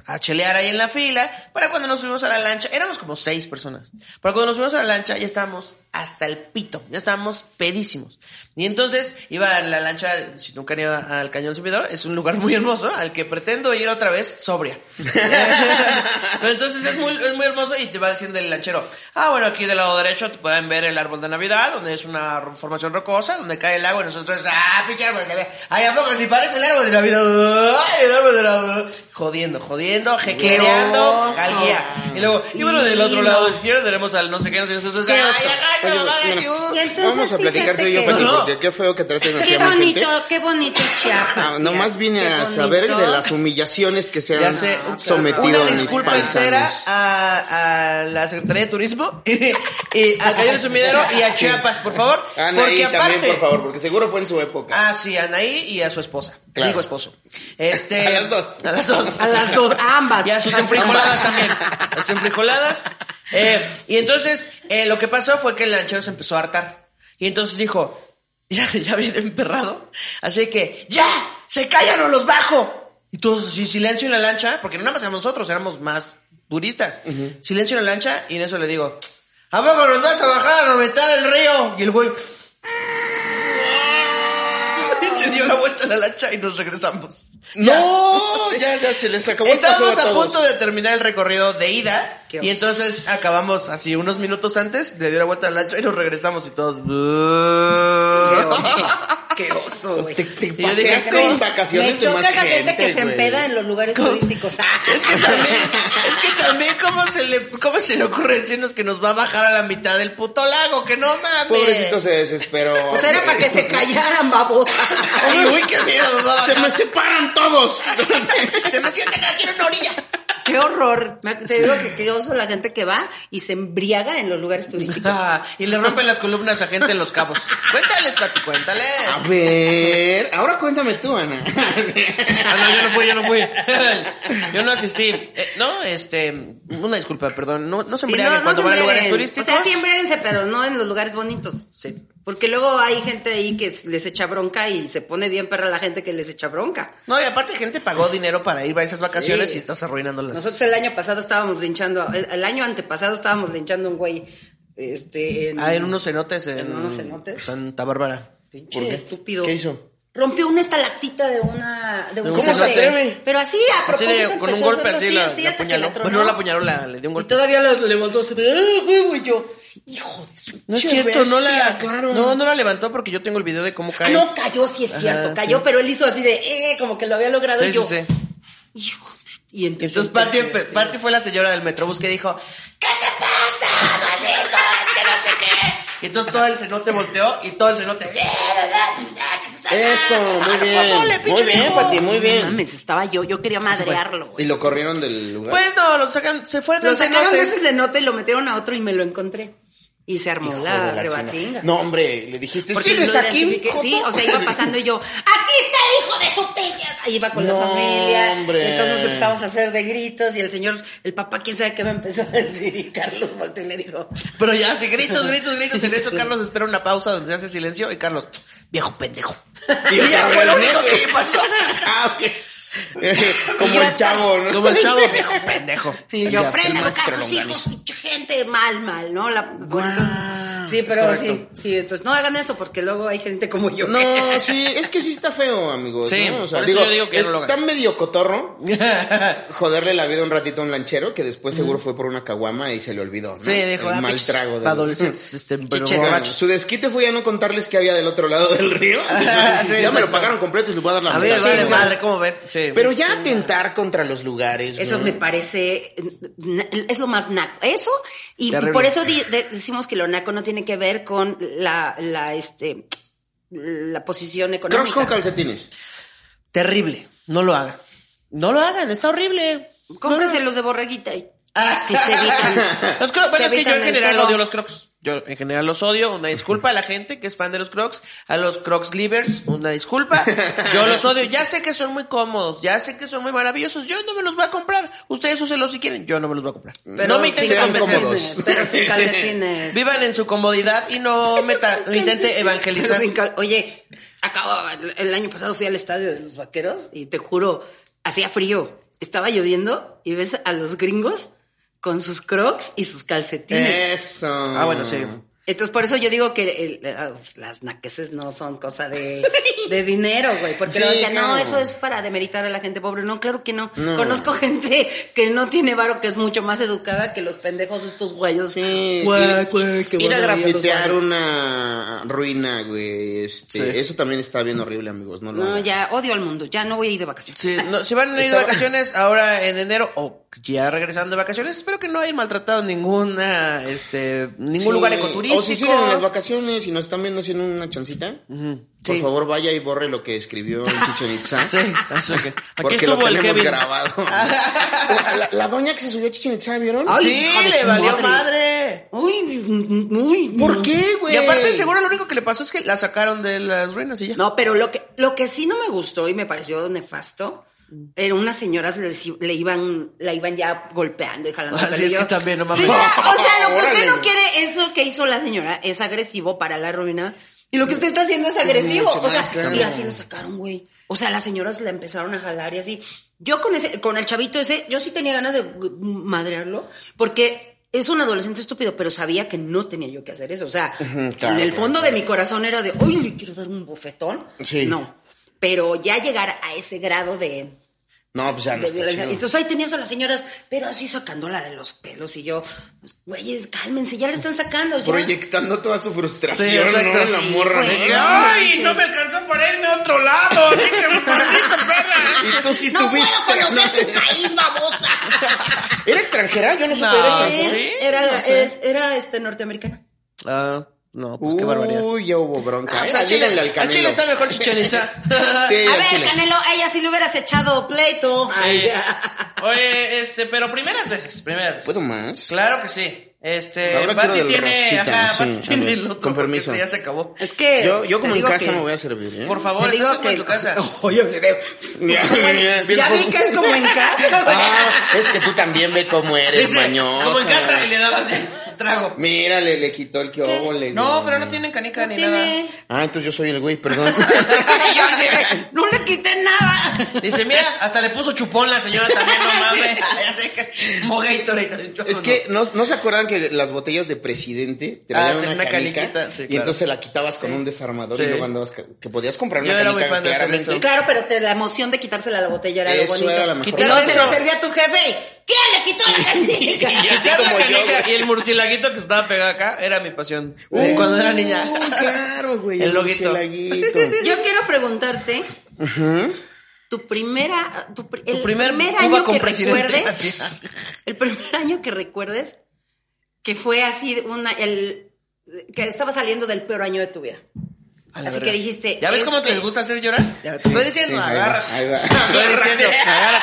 a chelear ahí en la fila. Para cuando nos subimos a la lancha, éramos como seis personas. Para cuando nos subimos a la lancha, ya estábamos hasta el pito, ya estábamos pedísimos. Y entonces iba la lancha, si nunca han ido al Cañón Subidor, es un lugar muy hermoso al que pretendo ir otra vez sobria. Pero entonces es muy, es muy hermoso y te va diciendo el lanchero, ah, bueno, aquí del lado derecho te pueden ver el árbol de Navidad, donde es una formación rocosa, donde cae el agua y nosotros, ah, pinche árbol de Navidad. Ay, ¿a poco ni parece el árbol de Navidad? Ay, el árbol de Navidad. Jodiendo, jodiendo, jeclereando, oso. al guía. Y luego, y bueno, del otro lado izquierdo tenemos al no sé qué, no sé qué, nosotros, Qué ay, oso. agacha, Oye, mamá, bueno, aquí, uh". Y entonces, Vamos a platicar tú y yo, que- Pati, porque qué feo que traten así a mi bonito, gente. qué bonito Chiapas. Ah, nomás vine a saber de las humillaciones que se Ya han sé, sometido una a mis disculpa paisanos. entera a, a la Secretaría de Turismo, y al Cañón del Sumidero y a Chiapas, por favor. Anaí porque aparte, también, por favor, porque seguro fue en su época. Ah, sí, a Anaí y a su esposa. Claro. Digo esposo. Este, A las dos. A las dos. A las dos, a ambas. Y a sus enfrijoladas también. Las enfrijoladas. Eh, y entonces, eh, lo que pasó fue que el lanchero se empezó a hartar. Y entonces dijo, ya, ya viene emperrado. Así que, ¡ya! ¡Se callan o los bajo! Y todos así, silencio en la lancha, porque no nada más éramos nosotros, éramos más turistas. Silencio en la lancha, y en eso le digo, ¿a poco nos vas a bajar a la mitad del río? Y el güey... Y se dio la vuelta a la lancha y nos regresamos. Ya. No, ya, ya se les acabó el Estábamos a a todos. punto de terminar el recorrido de ida Y entonces acabamos así unos minutos antes, le dio la vuelta al lancho y nos regresamos y todos. Qué oso. Qué oso, güey. Te, te paseaste en vacaciones Me de más gente, que se güey. empeda en los lugares turísticos. Ah. Es que también, es que también cómo se le, cómo se le ocurre decirnos que nos va a bajar a la mitad del puto lago, que no mames. Pobrecito se desesperó. Pues era para que se callaran, babosa. Ay, uy, qué miedo, Se me separan todos. se me siente que aquí en una orilla. Qué horror. Te digo que qué oso la gente que va y se embriaga en los lugares turísticos. Ah, y le rompen las columnas a gente en los cabos. Cuéntales, Pati, cuéntales. A ver, ahora cuéntame tú, Ana. Ah, no, yo no fui, yo no fui. Yo no asistí. Eh, no, este, una disculpa, perdón. No, no se Sí, embriaguen cuando van a lugares embriaguen. turísticos. O sea, sí embriáguense, pero no en los lugares bonitos. Sí. Porque luego hay gente ahí que les echa bronca y se pone bien perra la gente que les echa bronca. No, y aparte gente pagó dinero para ir a esas vacaciones Sí. y estás arruinándolas. Nosotros el año pasado estábamos linchando, el, el año antepasado estábamos linchando un güey, este, en, Ah, en unos cenotes en, En unos cenotes. Santa Bárbara. pinche ¿Por qué? estúpido. ¿Qué hizo? Rompió una estalactita de una, de un ¿Cómo se cenote. atreve? Pero así, a Así de, con un golpe así la, la apuñaló. Bueno, no la apuñaló, la, le dio un Y golpe. todavía la levantó así de, ¡ah, huevo! Y yo, hijo de su No es cierto, no la, claro. no, no la levantó porque yo tengo el video de cómo Ah, cae. no, cayó, sí es Ajá, cierto, sí. cayó, pero él hizo así de, eh, como que lo había logrado Sí, y yo, sí, sí. hijo de- Y entonces, Entonces. Pati fue la señora del Metrobús que dijo, ¿qué te pasa, maldito? Que no sé qué. Y entonces todo el cenote volteó y todo el cenote. Eso, muy bien. pozole, pinche Muy bien. Pati, muy No bien. mames, estaba yo, yo quería madrearlo. Y lo corrieron del lugar. Pues no, lo sacan, se fue del Lo sacaron de ese cenote y lo metieron a otro y me lo encontré. Y se armó la, la rebatinga. No, hombre, le dijiste, Porque ¿sigues aquí? Sí, o sea, iba pasando y yo, aquí está, hijo de su peña! Ahí iba con No, la familia. hombre. Entonces empezamos a hacer de gritos y el señor, el papá, quién sabe qué me empezó a decir. Y Carlos volteó y le dijo, Pero ya, si gritos, gritos, gritos. En eso Carlos espera una pausa donde se hace silencio y Carlos, viejo pendejo. Y ya fue lo único que pasó. Ah. Como el chavo, ¿no? Como el chavo, viejo pendejo. Y yo, Ya, aprendan a sus hijos, pinche gente, mal, mal, ¿no? La, Guau, sí, es pero sí, sí, entonces no hagan eso porque luego hay gente como yo. No, sí, es que sí está feo, amigos. Sí, ¿no? O sea, por eso digo, yo digo que ya no lo está hagan. medio cotorro joderle la vida un ratito a un lanchero que después seguro fue por una caguama y se le olvidó. ¿no? Sí, dijo, El ah, mal trago. de- adolescentes, este, pero borrachos. Su desquite fue ya no contarles qué había del otro lado del río. Sí, ya me exacto. lo pagaron completo y les voy a dar la A mí me mitad. vale Sí, madre, ¿cómo ven? Sí. Pero ya atentar contra los lugares. Eso ¿no? me parece, na- es lo más naco. Eso, y Terrible. por eso di- de- decimos que lo naco no tiene que ver con la, la, este, la posición económica. Crocs con calcetines. Terrible. No lo hagan. No lo hagan, está horrible. Cómprense los de borreguita y, y se evitan. Los crocs, bueno, es que yo en el general odio los crocs. Yo en general los odio. Una disculpa a la gente que es fan de los crocs. A los crocs livers, una disculpa. Yo los odio. Ya sé que son muy cómodos. Ya sé que son muy maravillosos. Yo no me los voy a comprar. Ustedes úsenlos si quieren. Yo no me los voy a comprar. Pero no me intenten convencer. Pero sin calcetines. Vivan en su comodidad y no meta, intente evangelizar. Oye, acabo, el año pasado fui al estadio de los vaqueros y te juro, hacía frío, estaba lloviendo y ves a los gringos con sus crocs y sus calcetines. Eso. Ah, bueno, sí. Entonces, por eso yo digo que el- ah, pues, las naqueses no son cosa de, de dinero, güey. Porque Sí, decían, no, claro. eso es para demeritar a la gente pobre. No, claro que no. No. Conozco gente que no tiene varo, que es mucho más educada que los pendejos estos güeyos. Sí, Güey, güey, qué ir a grafitear una ruina, güey. Este, Sí. Eso también está bien horrible, amigos. No lo No, hagan. ya odio al mundo. Ya no voy a ir de vacaciones. Sí, no, si van a ir de vacaciones ahora en enero o ya regresando de vacaciones, espero que no hayan maltratado ninguna, este, ningún Sí. lugar ecoturístico. O si siguen en las vacaciones y nos están viendo haciendo una chancita, por Sí. favor vaya y borre lo que escribió en Chichen Itza. Sí, aquí Porque estuvo lo el tenemos Kevin. grabado. la, la doña que se subió a Chichen Itza, ¿vieron? Ay, sí, le valió madre. madre. Uy, uy. ¿Por qué, güey? Y aparte, seguro lo único que le pasó es que la sacaron de las ruinas y ya. No, pero lo que, lo que sí no me gustó y me pareció nefasto, era unas señoras le, le iban, la iban ya golpeando y jalando. Así es que también, no mames. O sea, lo que usted no quiere, eso que hizo la señora es agresivo para la ruina. Y lo que usted está haciendo es agresivo. mucho o sea, claro. y así lo sacaron, güey. O sea, las señoras la empezaron a jalar y así. Yo con ese, con el chavito ese, yo sí tenía ganas de madrearlo, porque es un adolescente estúpido, pero sabía que no tenía yo que hacer eso. O sea, claro, en el claro, fondo de mi corazón era de, uy, le quiero dar un bofetón. Sí. No. Pero ya llegar a ese grado de, No, pues ya no de está violencia. chido. Entonces ahí tenías a las señoras, pero así sacándola de los pelos. Y yo, pues, güeyes, cálmense, ya la están sacando. Ya. Proyectando toda su frustración, Sí, exacto. ¿no? La Sí, morra. güey. ¿no? No ¡Ay! No me alcanzó para irme a otro lado. Así que maldito perra. Y tú sí no subiste. puedo conocer ¿no? tu país, babosa. ¿Era extranjera? Yo no supe, No. era Sí. extranjera. Sí, era, no sé. es- era este norteamericana. Ah, no, pues qué barbaridad. Uy, ya hubo bronca. Ah, pues Eh, al Chile, díganle al Canelo. Chile está mejor Chichen Itza. Sí, a ver, Chile. Canelo, ella si le hubieras echado pleito. Sí. Oye, este, pero primeras veces, primeras veces. ¿Puedo más? Claro que sí. Este, Ahora Pati tiene, rosita, ajá, sí, Pati tiene ver, el otro con permiso. este ya se acabó. Es que. Yo, yo como en casa que- me voy a servir, ¿eh? Por favor, Te digo estás que. en tu casa. Oye, se ve. Ya, vi que es como en casa, güey. Ah, es que tú también ve cómo eres Dice, mañosa. como en casa y le dabas el trago. Mira, le, le quitó el que óvole, No, pero no tienen canica No ni tiene. Ah, entonces yo soy el güey, perdón. Yo así, no le quité nada. nada. Dice, mira, hasta le puso chupón la señora también, no mames. Es que ¿no, no se acuerdan que las botellas de presidente traían Ah, una, una canica caniquita, sí, y entonces la quitabas con un desarmador Sí. y luego andabas que podías comprar Yo una era muy canica fan de hacer claramente. eso. Claro, pero te, la emoción de quitársela a la botella era Eso lo bonito. era la mejor Y luego se lo servía a tu jefe. ¿Quién le quitó la canica? Y así como la yo, canica y el murcielaguito que estaba pegado acá era mi pasión. de cuando era niña. Uh, claro, güey. El El murcielaguito. Yo quiero preguntarte. Tu primera, tu, el primer primer, Cuba año que recuerdes, el primer año que recuerdes que fue así una, el, que estaba saliendo del peor año de tu vida. Así verga. que dijiste, ¿Ya ves cómo te este- les gusta hacer llorar? Ya te estoy diciendo, sí, ahí va, agarra. ahí va. Estoy diciendo, agarra.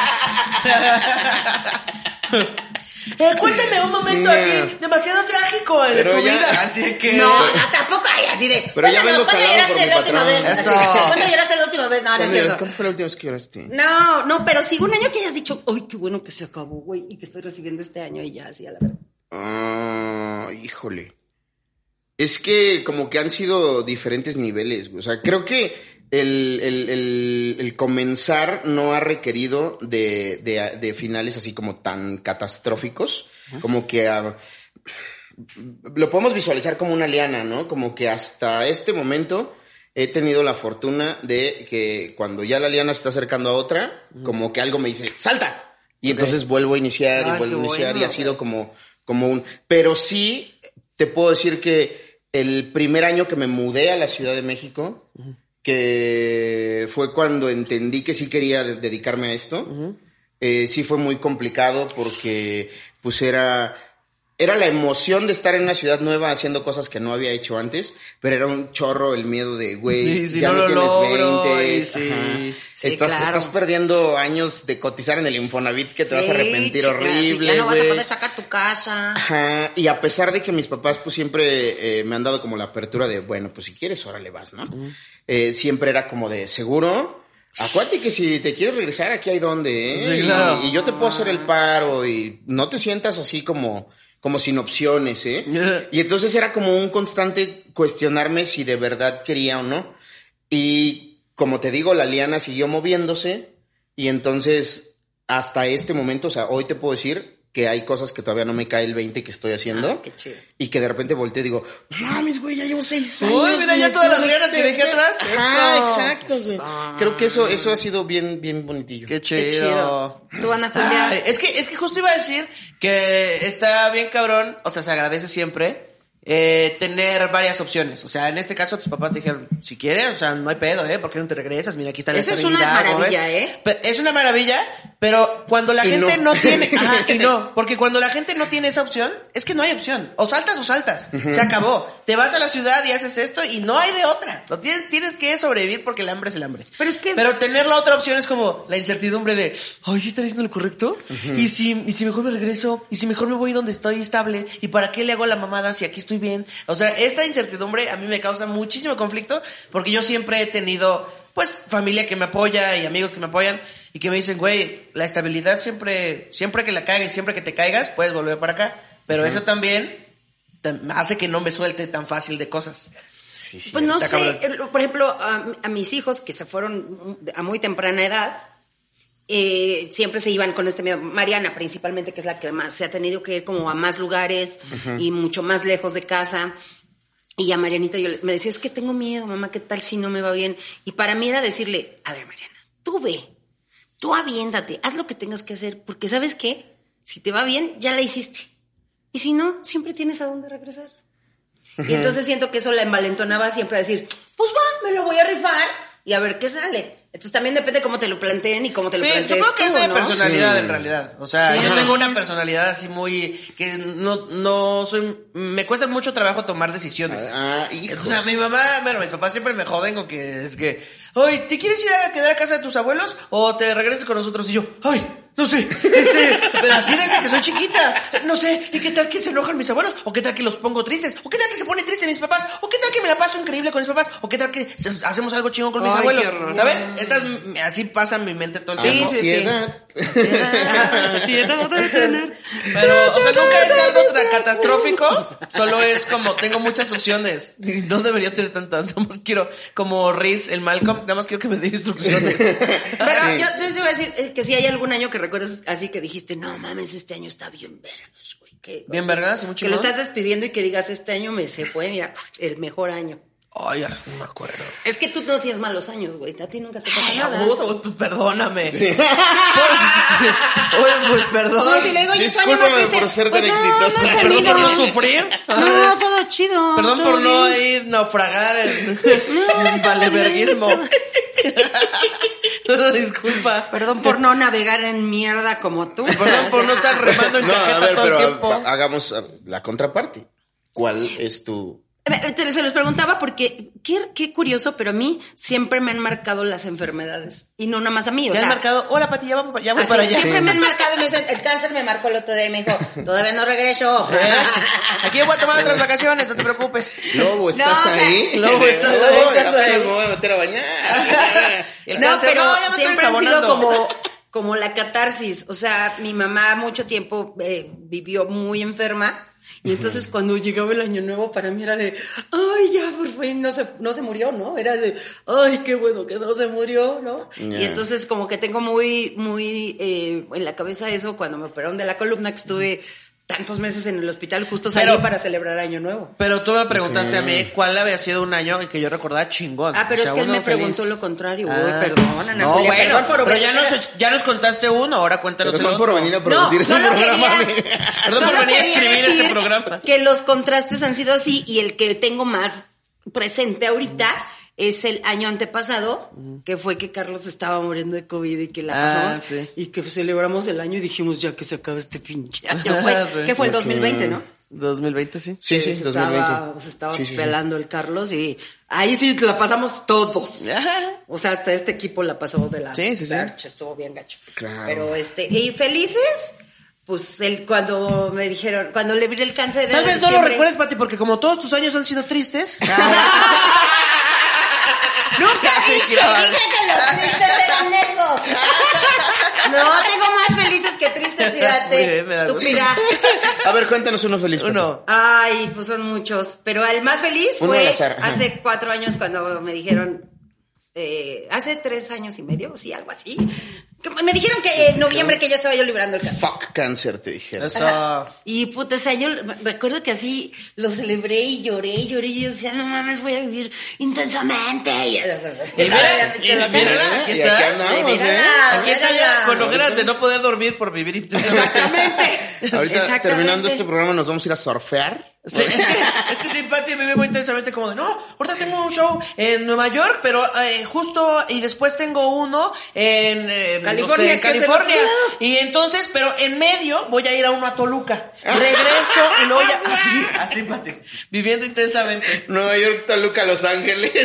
Eh, cuéntame un momento así, demasiado trágico de Pero tu ya- vida. Así que. No, no, tampoco hay así de. Pero ya ¿cuándo- vengo ¿cuándo calado lloraste mi la última patrón. vez? Eso. ¿Cuándo lloraste la última vez? No, no es ¿Cuándo, cierto. ¿Cuándo fue la última vez que lloraste? No, no, pero sí un año que hayas dicho, uy, qué bueno que se acabó, güey, y que estoy recibiendo este año y ya, así a la verdad. Ah, híjole. Es que como que han sido diferentes niveles. güey. O sea, creo que el, el- el- el comenzar no ha requerido de, de- de finales así como tan catastróficos. Como que ah, lo podemos visualizar como una liana, ¿no? Como que hasta este momento he tenido la fortuna de que cuando ya la liana se está acercando a otra, como que algo me dice, ¡salta! Y entonces vuelvo a iniciar y vuelvo a iniciar y ha sido como, como un... Pero sí, te puedo decir que el primer año que me mudé a la Ciudad de México, que fue cuando entendí que sí quería de- dedicarme a esto, eh, sí fue muy complicado porque pues era... Era la emoción de estar en una ciudad nueva haciendo cosas que no había hecho antes, pero era un chorro el miedo de, güey, si ya no no, lo tienes logro, 20, y sí. estás, claro. estás perdiendo años de cotizar en el Infonavit que te vas a arrepentir chica, horrible, ya no vas a poder sacar tu casa. Ajá, y a pesar de que mis papás pues siempre eh, me han dado como la apertura de, bueno, pues si quieres, órale vas, ¿no? Eh, siempre era como de, seguro, acuérdate que si te quieres regresar aquí hay donde, ¿eh? Sí, claro. y, y yo te puedo hacer el paro y no te sientas así como, como sin opciones, ¿eh? Y entonces era como un constante cuestionarme si de verdad quería o no. Y como te digo, la liana siguió moviéndose y entonces hasta este momento, o sea, hoy te puedo decir que hay cosas que todavía no me cae el 20 que estoy haciendo. Ah, qué chido. Y que de repente volteé y digo, "No mames, güey, ya llevo seis Uy, años. mira, ya todas las lianas que dejé atrás. Ajá, Eso. exacto, güey. Creo que eso, eso ha sido bien, bien bonitillo. Qué chido. Qué chido. Tú, Ana Julia. Ay, es que, es que justo iba a decir que está bien cabrón, o sea, se agradece siempre eh, tener varias opciones. O sea, en este caso tus papás te dijeron, si quieres, o sea, no hay pedo, ¿eh? ¿Por qué no te regresas? Mira, aquí está la Esa es una estabilidad, ¿cómo maravilla? ¿eh? Es una maravilla, pero cuando la Y gente no, no. tiene, ajá, y no, porque cuando la gente no tiene esa opción, es que no hay opción. O saltas o saltas. Se acabó. Te vas a la ciudad y haces esto y no hay de otra. Lo tienes, tienes que sobrevivir porque el hambre es el hambre. Pero es que- Pero tener la otra opción es como la incertidumbre de, ay, ¿sí estaré haciendo lo correcto? ¿Y, si, y si mejor me regreso, y si mejor me voy donde estoy estable, ¿y para qué le hago la mamada si aquí estoy bien? O sea, esta incertidumbre a mí me causa muchísimo conflicto porque yo siempre he tenido, pues, familia que me apoya y amigos que me apoyan y que me dicen, güey, la estabilidad siempre, siempre que la caigas, siempre que te caigas, puedes volver para acá. Pero eso también hace que no me suelte tan fácil de cosas. Sí, sí. Pues no sé, por ejemplo, a, a mis hijos que se fueron a muy temprana edad, eh, siempre se iban con este miedo. Mariana, principalmente, que es la que más se ha tenido que ir como a más lugares y mucho más lejos de casa. Y a Marianita yo me decía, es que tengo miedo, mamá, ¿qué tal si no me va bien? Y para mí era decirle, a ver, Mariana, tú ve, tú aviéntate, haz lo que tengas que hacer, porque ¿sabes qué? Si te va bien, ya la hiciste. Y si no, siempre tienes a dónde regresar. Y entonces siento que eso la envalentonaba siempre a decir, pues va, me lo voy a rifar y a ver qué sale. Entonces también depende cómo te lo planteen y cómo te lo Sí, plantees supongo que tú, es de ¿no? personalidad Sí. en realidad. O sea, Sí. yo Ajá. tengo una personalidad así muy que no no soy me cuesta mucho trabajo tomar decisiones. Ah, hijo. Entonces a mi mamá, bueno, mis papás siempre me joden con que es que, "Ay, ¿te quieres ir a quedar a casa de tus abuelos o te regresas con nosotros?" Y yo, "Ay, no sé, este, pero así desde que soy chiquita, no sé, ¿y qué tal que se enojan mis abuelos? ¿O qué tal que los pongo tristes? ¿O qué tal que se ponen tristes mis papás? ¿O qué tal que me la paso increíble con mis papás? ¿O qué tal que se- hacemos algo chingón con mis Ay, abuelos? qué horror. ¿Sabes? Estas, así pasa en mi mente todo el Sí, tiempo. sí, sí. Ansiedad. Pero, o sea, nunca es algo tra- catastrófico, solo es como, tengo muchas opciones. Y no debería tener tantas, nada más quiero, como Riz, el Malcolm, nada más quiero que me dé instrucciones. Pero yo te iba a decir eh, que si hay algún año que recuerdas así que dijiste, no mames, este año está bien vergas, güey. que- Bien vergas y muy Que lo estás despidiendo y que digas, este año me se fue, mira, el mejor año. Ay, ya, no me acuerdo. Es que tú no tienes malos años, güey. A ti nunca te pasa Ay, nada. abuso, pues, perdóname. Por- Oye, pues perdón. No, si le digo, oye, tu año Discúlpame por ser pues tan no, exitoso. no he Perdón por no sufrir. No, todo chido. Perdón todo por no ir naufragar en, en valeverguismo. Disculpa. Perdón por no navegar en mierda como tú. Perdón por no estar remando en No, a cajeta ver, todo el pero tiempo. ha- hagamos ah, la contraparte. ¿Cuál es tu Se los preguntaba porque, qué, qué curioso, pero a mí siempre me han marcado las enfermedades. Y no nada más a mí. O Ya han sea, marcado, hola Pati, ya voy, ya voy así, para allá. Siempre me han marcado y me dicen, el cáncer me marcó el otro día y me dijo, todavía no regreso. Eh, Aquí voy a tomar otras vacaciones, no te preocupes. Lobo, ¿estás No, o sea, ahí? Lobo, ¿estás Lobo, ahí? ¿Estás apenas ahí? me voy a meter a bañar. El no, cáncer, pero no, ya me estoy siempre ha sido como, como la catarsis. O sea, mi mamá mucho tiempo eh, vivió muy enferma. Y entonces cuando llegaba el año nuevo para mí era de, ay, ya por fin no se, no se murió, ¿no? Era de, ay, qué bueno que no se murió, ¿no? Y entonces como que tengo muy, muy eh, en la cabeza eso cuando me operaron de la columna que estuve tantos meses en el hospital, justo salí Pero- para celebrar año nuevo. Pero tú me preguntaste a mí cuál había sido un año en que yo recordaba chingón. Ah, pero O sea, es que él me preguntó lo contrario. Uy, Ah. perdón, Ana No, Julia, bueno, perdón por pero ya nos, ya nos contaste uno, ahora cuéntanos Perdón el por venir a producir ese solo programa. quería- Perdón por venir a escribir este programa. Que los contrastes han sido así y el que tengo más presente ahorita es el año antepasado, que fue que Carlos estaba muriendo de COVID y que la Ah, pasamos sí. y que celebramos el año y dijimos ya que se acaba este pinche año. Fue, Sí. que fue el Ok. 2020, ¿no? 2020, sí. Sí, sí, se 2020. Estaba, se estaba Sí, sí, sí. pelando el Carlos y ahí sí la pasamos todos. O sea, hasta este equipo la pasó de la Sí, sí, sí. Perch, estuvo bien gacho. Claro. Pero este, y felices, pues el cuando me dijeron, cuando le vi el cáncer. Tal vez no lo recuerdes, Pati, porque como todos tus años han sido tristes. Nunca dije, dije que los tristes eran esos. No, tengo más felices que tristes, fíjate. Muy bien, me da Tú gusto. mira. A ver, cuéntanos uno feliz. Uno. Ay, pues son muchos. Pero el más feliz Uno fue hace cuatro años cuando me dijeron, eh, hace tres años y medio, sí, algo así. Me dijeron que en noviembre que ya estaba yo librando el cáncer. Fuck cáncer, te dijeron. Eso. Y puta, o sea, yo recuerdo que así lo celebré y lloré y lloré y yo decía, no mames, voy a vivir intensamente. Y, aquí está. aquí andamos, Mira. Aquí está ya mira. con ojeras de no poder dormir por vivir intensamente. Exactamente. Ahorita Exactamente. terminando este programa nos vamos a ir a surfear. Sí, es que, es que sí, Pati vive muy intensamente como de, no, ahorita tengo un show en Nueva York, pero eh, justo, y después tengo uno en, eh, no California, sé, en California. Y entonces, pero en medio voy a ir a uno a Toluca. Regreso y luego ya, así, así, Pati, viviendo intensamente. Nueva York, Toluca, Los Ángeles.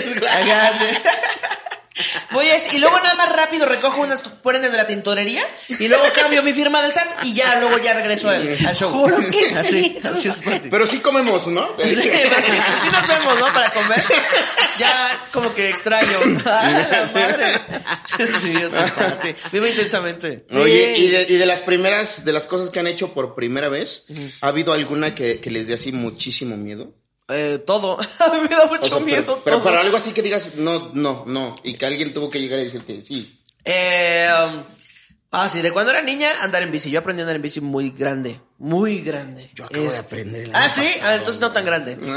Sí. Voy a, y luego nada más rápido recojo unas prendas de la tintorería y luego cambio mi firma del SAT y ya luego ya regreso al, al show. Juro que así, sí. así es Pati. Pero sí comemos, ¿no? Sí, así, así nos vemos, ¿no? Para comer. Ya como que extraño. ¡Ah, la madre! Sí, así es para ti. Vive intensamente. Oye, y de, y de las primeras, de las cosas que han hecho por primera vez, ¿ha habido alguna que, que les dé así muchísimo miedo? Eh, todo. A mí me da mucho O sea, miedo pero, pero todo. para algo así que digas, no, no, no, y que alguien tuvo que llegar y decirte, sí. Eh, um, ah, sí, de cuando era niña, andar en bici. Yo aprendí a andar en bici muy grande. Muy grande. Yo acabo de Este- aprender el Ah, sí. pasado, Ah, entonces no tan grande.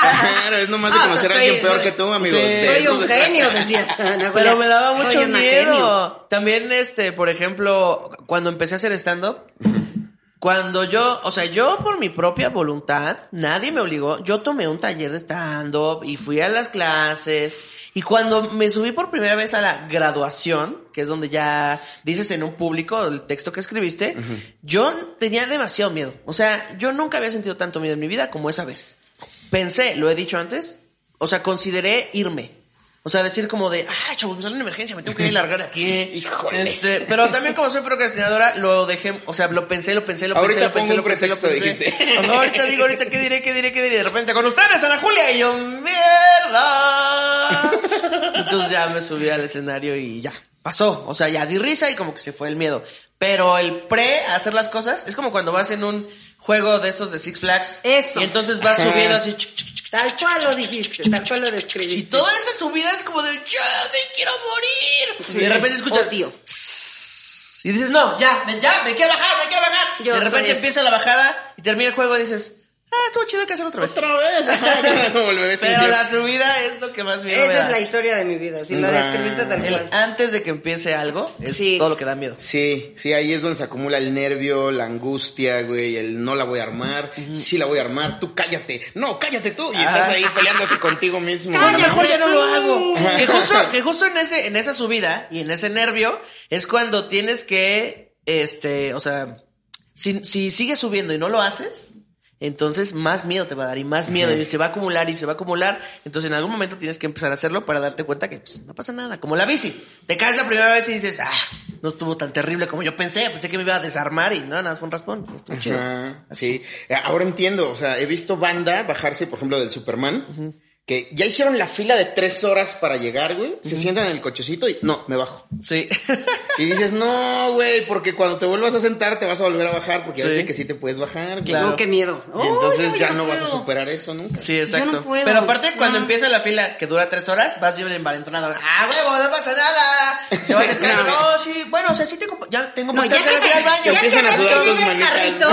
Claro, es nomás de Ah, conocer a alguien soy- peor que tú, amigo. Sí. Soy un genio, decías. Ana Pero me daba mucho miedo. genio. También, este, por ejemplo, cuando empecé a hacer stand-up, cuando yo, o sea, yo por mi propia voluntad, nadie me obligó, yo tomé un taller de stand-up y fui a las clases. Y cuando me subí por primera vez a la graduación, que es donde ya dices en un público el texto que escribiste, yo tenía demasiado miedo. O sea, yo nunca había sentido tanto miedo en mi vida como esa vez. Pensé, lo he dicho antes, o sea, consideré irme. O sea, decir como de, ah, chavos, me sale una emergencia, me tengo que ir a largar de aquí. Híjole. Este, pero también como soy procrastinadora, lo dejé, o sea, lo pensé, lo pensé, lo pensé, lo pensé, lo pensé, lo pensé. Ajá, ahorita digo, ahorita qué diré, qué diré, qué diré. De repente, con ustedes, Ana Julia, y yo, mierda. Entonces ya me subí al escenario y ya, pasó. O sea, ya di risa y como que se fue el miedo. Pero el pre a hacer las cosas es como cuando vas en un juego de estos de Six Flags. Eso. Y entonces vas Ajá. subiendo así. Tal cual lo dijiste, tal cual lo y describiste. toda esa subida es como de, yo me quiero morir. Sí. Y de repente escuchas. Odio. Y dices, no, ya, ya, me quiero bajar, me quiero bajar. Yo de repente empieza la bajada y termina el juego y dices, ah, estuvo chido que hacer otra vez. Otra vez. ajá, como el bebé sin Pero Dios. la subida es lo que más miedo me Esa da. es la historia de mi vida, si la describiste tal El cual. antes de que empiece algo es Sí. todo lo que da miedo. Sí, sí, ahí es donde se acumula el nervio, la angustia, güey, el no la voy a armar, sí la voy a armar, tú cállate, no, cállate tú, y estás ahí peleándote contigo mismo. A lo ¿no? mejor ya no lo hago. Que justo, que justo en ese, en esa subida y en ese nervio es cuando tienes que, este, o sea, si, si sigues subiendo y no lo haces, Entonces, más miedo te va a dar y más miedo. Y se va a acumular y se va a acumular. Entonces, en algún momento tienes que empezar a hacerlo para darte cuenta que pues, no pasa nada. Como la bici. Te caes la primera vez y dices, ah, no estuvo tan terrible como yo pensé. Pensé que me iba a desarmar y no, nada, fue un raspón. Estuvo chido. Sí. Eh, Ahora entiendo, o sea, he visto banda bajarse, por ejemplo, del Superman, que ya hicieron la fila de tres horas para llegar, güey. Se sientan en el cochecito y no, me bajo. Sí. Y dices, no, güey, porque cuando te vuelvas a sentar te vas a volver a bajar porque ya Sí. viste que sí te puedes bajar. Claro. No, qué miedo. Y entonces Ay, ya no vas a superar eso nunca. Sí, exacto. no puedo. Pero aparte, cuando No. empieza la fila que dura tres horas, vas bien envalentonado. ¡Ah, huevo, no pasa nada! Se va acercando. No. No, sí, bueno, o sea, sí tengo, ya tengo No, ya que, ir al baño. ya que a ves sudar que tus llega el manitas. carrito,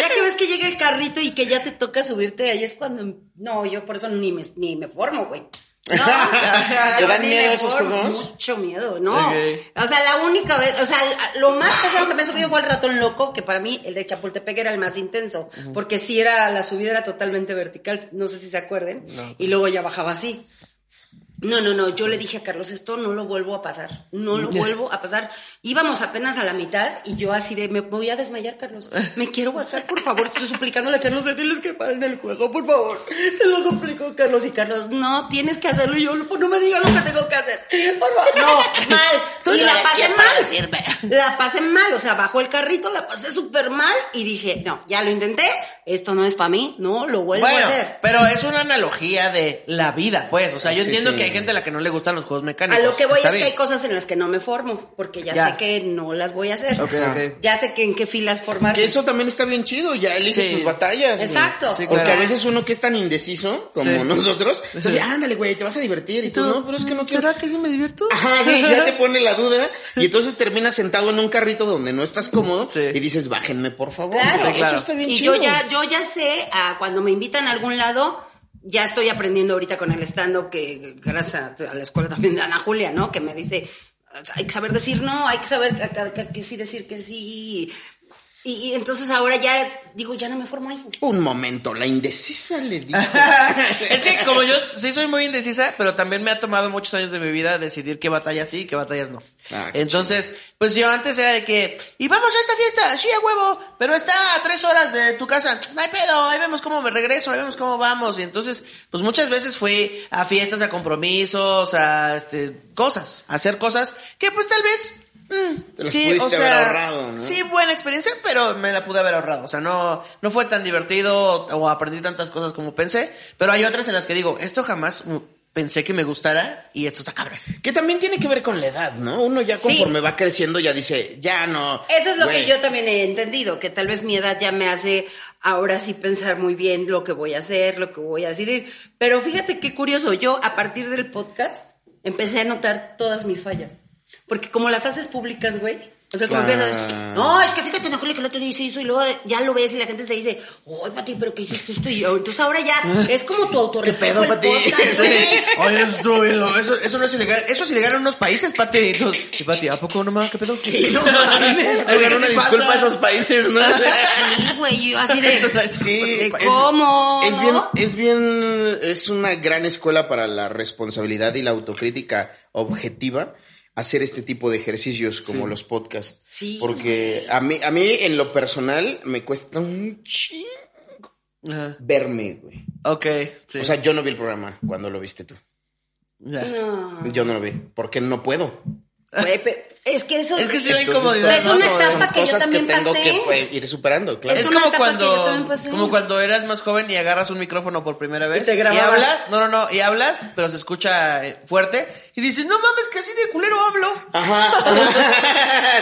ya que ves que llega el carrito y que ya te toca subirte, ahí es cuando, no, yo por eso ni me, ni me formo, güey. No, ¿Te yo dan miedo esos juegos? Mucho miedo, no. O sea, la única vez, o sea, lo más pesado que me he subido fue el ratón loco, que para mí el de Chapultepec era el más intenso, porque sí era, la subida era totalmente vertical, no sé si se acuerden, y luego ya bajaba así. No, no, no, yo le dije a Carlos, esto no lo vuelvo a pasar, no lo vuelvo a pasar. Íbamos apenas a la mitad y yo así de, me voy a desmayar, Carlos, me quiero bajar, por favor, estoy suplicándole a Carlos, diles que paren el juego, por favor, te lo suplico, Carlos. Y Carlos, no, tienes que hacerlo y yo, no me digas lo que tengo que hacer, por favor, no, mal. Tú y no la pasé mal, decirme. la pasé mal, o sea, bajó el carrito, la pasé súper mal y dije, no, ya lo intenté, esto no es para mí, no, lo vuelvo Bueno, a hacer. pero es una analogía de la vida, pues. O sea, yo Sí, entiendo sí. que hay gente a la que no le gustan los juegos A mecánicos. lo que voy Está es que hay cosas en las que no me formo, porque ya, Ya. sé que no las voy a hacer. Ok, ok. Ya sé que en qué filas formar. Que eso también está bien chido, ya eliges Sí. tus batallas. Exacto. Sí, Porque a veces uno que es tan indeciso como Sí. nosotros, entonces, ándale, güey, te vas a divertir. Y tú, no, pero es que no quiero. ¿Será que sí me divierto? Ajá, sí, ya te pone la duda. Y entonces terminas sentado en un carrito donde no estás cómodo Sí. y dices, bájenme, por favor. Claro. Sí, claro. Eso está bien y chido. yo ya, yo ya sé, ah, cuando me invitan a algún lado, ya estoy aprendiendo ahorita con el stand-up que gracias a, la escuela también de Ana Julia, ¿no? Que me dice, hay que saber decir no, hay que saber que sí decir que sí. Y, y entonces ahora ya digo, ya no me formo ahí. Un momento, la indecisa le dijo. es que como yo sí soy muy indecisa, pero también me ha tomado muchos años de mi vida decidir qué batallas sí y qué batallas no. Ah, qué Entonces, pues yo antes era de que, y vamos a esta fiesta, sí a huevo, pero está a tres horas de tu casa, no hay pedo, ahí vemos cómo me regreso, ahí vemos cómo vamos. Y entonces, pues muchas veces fui a fiestas, a compromisos, a este, cosas, a hacer cosas que pues tal vez... mm, Te las pudiste haber ahorrado, ¿no? Sí, buena experiencia, pero me la pude haber ahorrado. O sea, no, no fue tan divertido o aprendí tantas cosas como pensé. Pero hay otras en las que digo, esto jamás pensé que me gustara y esto está cabrón. Que también tiene que ver con la edad, ¿no? Uno ya Sí. conforme va creciendo ya dice, ya no. Eso es lo que yo también he entendido, que tal vez mi edad ya me hace ahora sí pensar muy bien lo que voy a hacer, lo que voy a decidir. Pero fíjate qué curioso, yo a partir del podcast empecé a notar todas mis fallas. Porque como las haces públicas, güey. O sea, como Claro. empiezas, no, es que fíjate, Nicole, que el otro día hice eso y luego ya lo ves y la gente te dice, ay, Pati, pero ¿qué hiciste esto? Y yo, entonces ahora ya es como tu autorreflejo pedo, el Pati? podcast, Sí. Oye, eso estuvo bien, lo- eso, eso no es ilegal. Eso es ilegal en unos países, Pati. Y, tú- y Pati, ¿a poco no mames? ¿Qué pedo? Sí, no mames. Oigan, ¿Qué una disculpa pasa? a esos países, ¿no? Sí, güey, yo así de, Eso no Sí, de es- cómo, Es, bien, ¿no? es bien, es una gran escuela para la responsabilidad y la autocrítica objetiva hacer este tipo de ejercicios como los podcasts. Sí. Porque a mí, a mí en lo personal me cuesta un chingo Ajá. verme, güey. Ok, sí. O sea, yo no vi el programa cuando lo viste tú. Ya. No. Yo no lo vi, porque no puedo. Güey, pero es que eso Es que sí da incomodidad. Es una etapa que yo cosas también que tengo pasé. que pues, ir superando, claro. Es, Es como yo cuando, como cuando eras más joven y agarras un micrófono por primera vez. Y te grababas. hablas, no, no, no, y hablas, pero se escucha eh, fuerte. Y dices, no mames, que así de culero hablo. Ajá.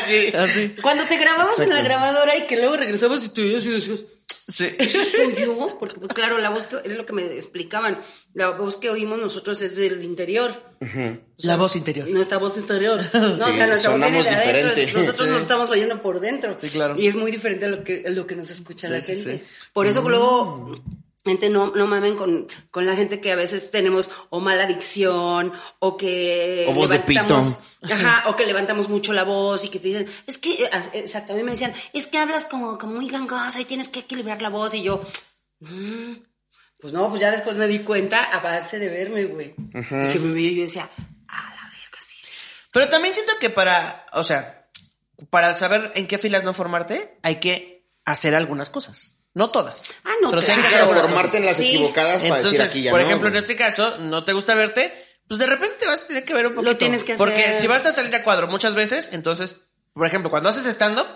sí. Así. Cuando te grababas en la grabadora y que luego regresabas y te oías y decías, Sí. ¿eso soy yo? Porque, pues, claro, la voz que, es lo que me explicaban. La voz que oímos nosotros es del interior. La voz interior. Nuestra voz interior. No, Sí, o sea, nuestra voz viene de adentro. diferente. Nosotros Sí. nos estamos oyendo por dentro. Sí, claro. Y es muy diferente a lo que, a lo que nos escucha Sí, la gente. sí. Por eso luego, gente, no, no mamen con, con la gente que a veces tenemos o mala adicción o que O voz de levantamos- pito. Ajá, o que levantamos mucho la voz y que te dicen, es que, exacto, a mí me decían, es que hablas como, como muy gangosa y tienes que equilibrar la voz y yo, "Mm". pues no, pues ya después me di cuenta a base de verme, güey. Y que me veía y yo decía, a la verga, sí. Pero también siento que para, o sea, para saber en qué filas no formarte, hay que hacer algunas cosas. No todas. Ah, no, Pero sí hay que claro. formarte en las Sí. equivocadas para Entonces, decir aquí ya por no, ejemplo, en este caso, no te gusta verte, pues de repente te vas a tener que ver un poquito. tienes que Porque hacer. si vas a salir de cuadro muchas veces, entonces, por ejemplo, cuando haces stand-up,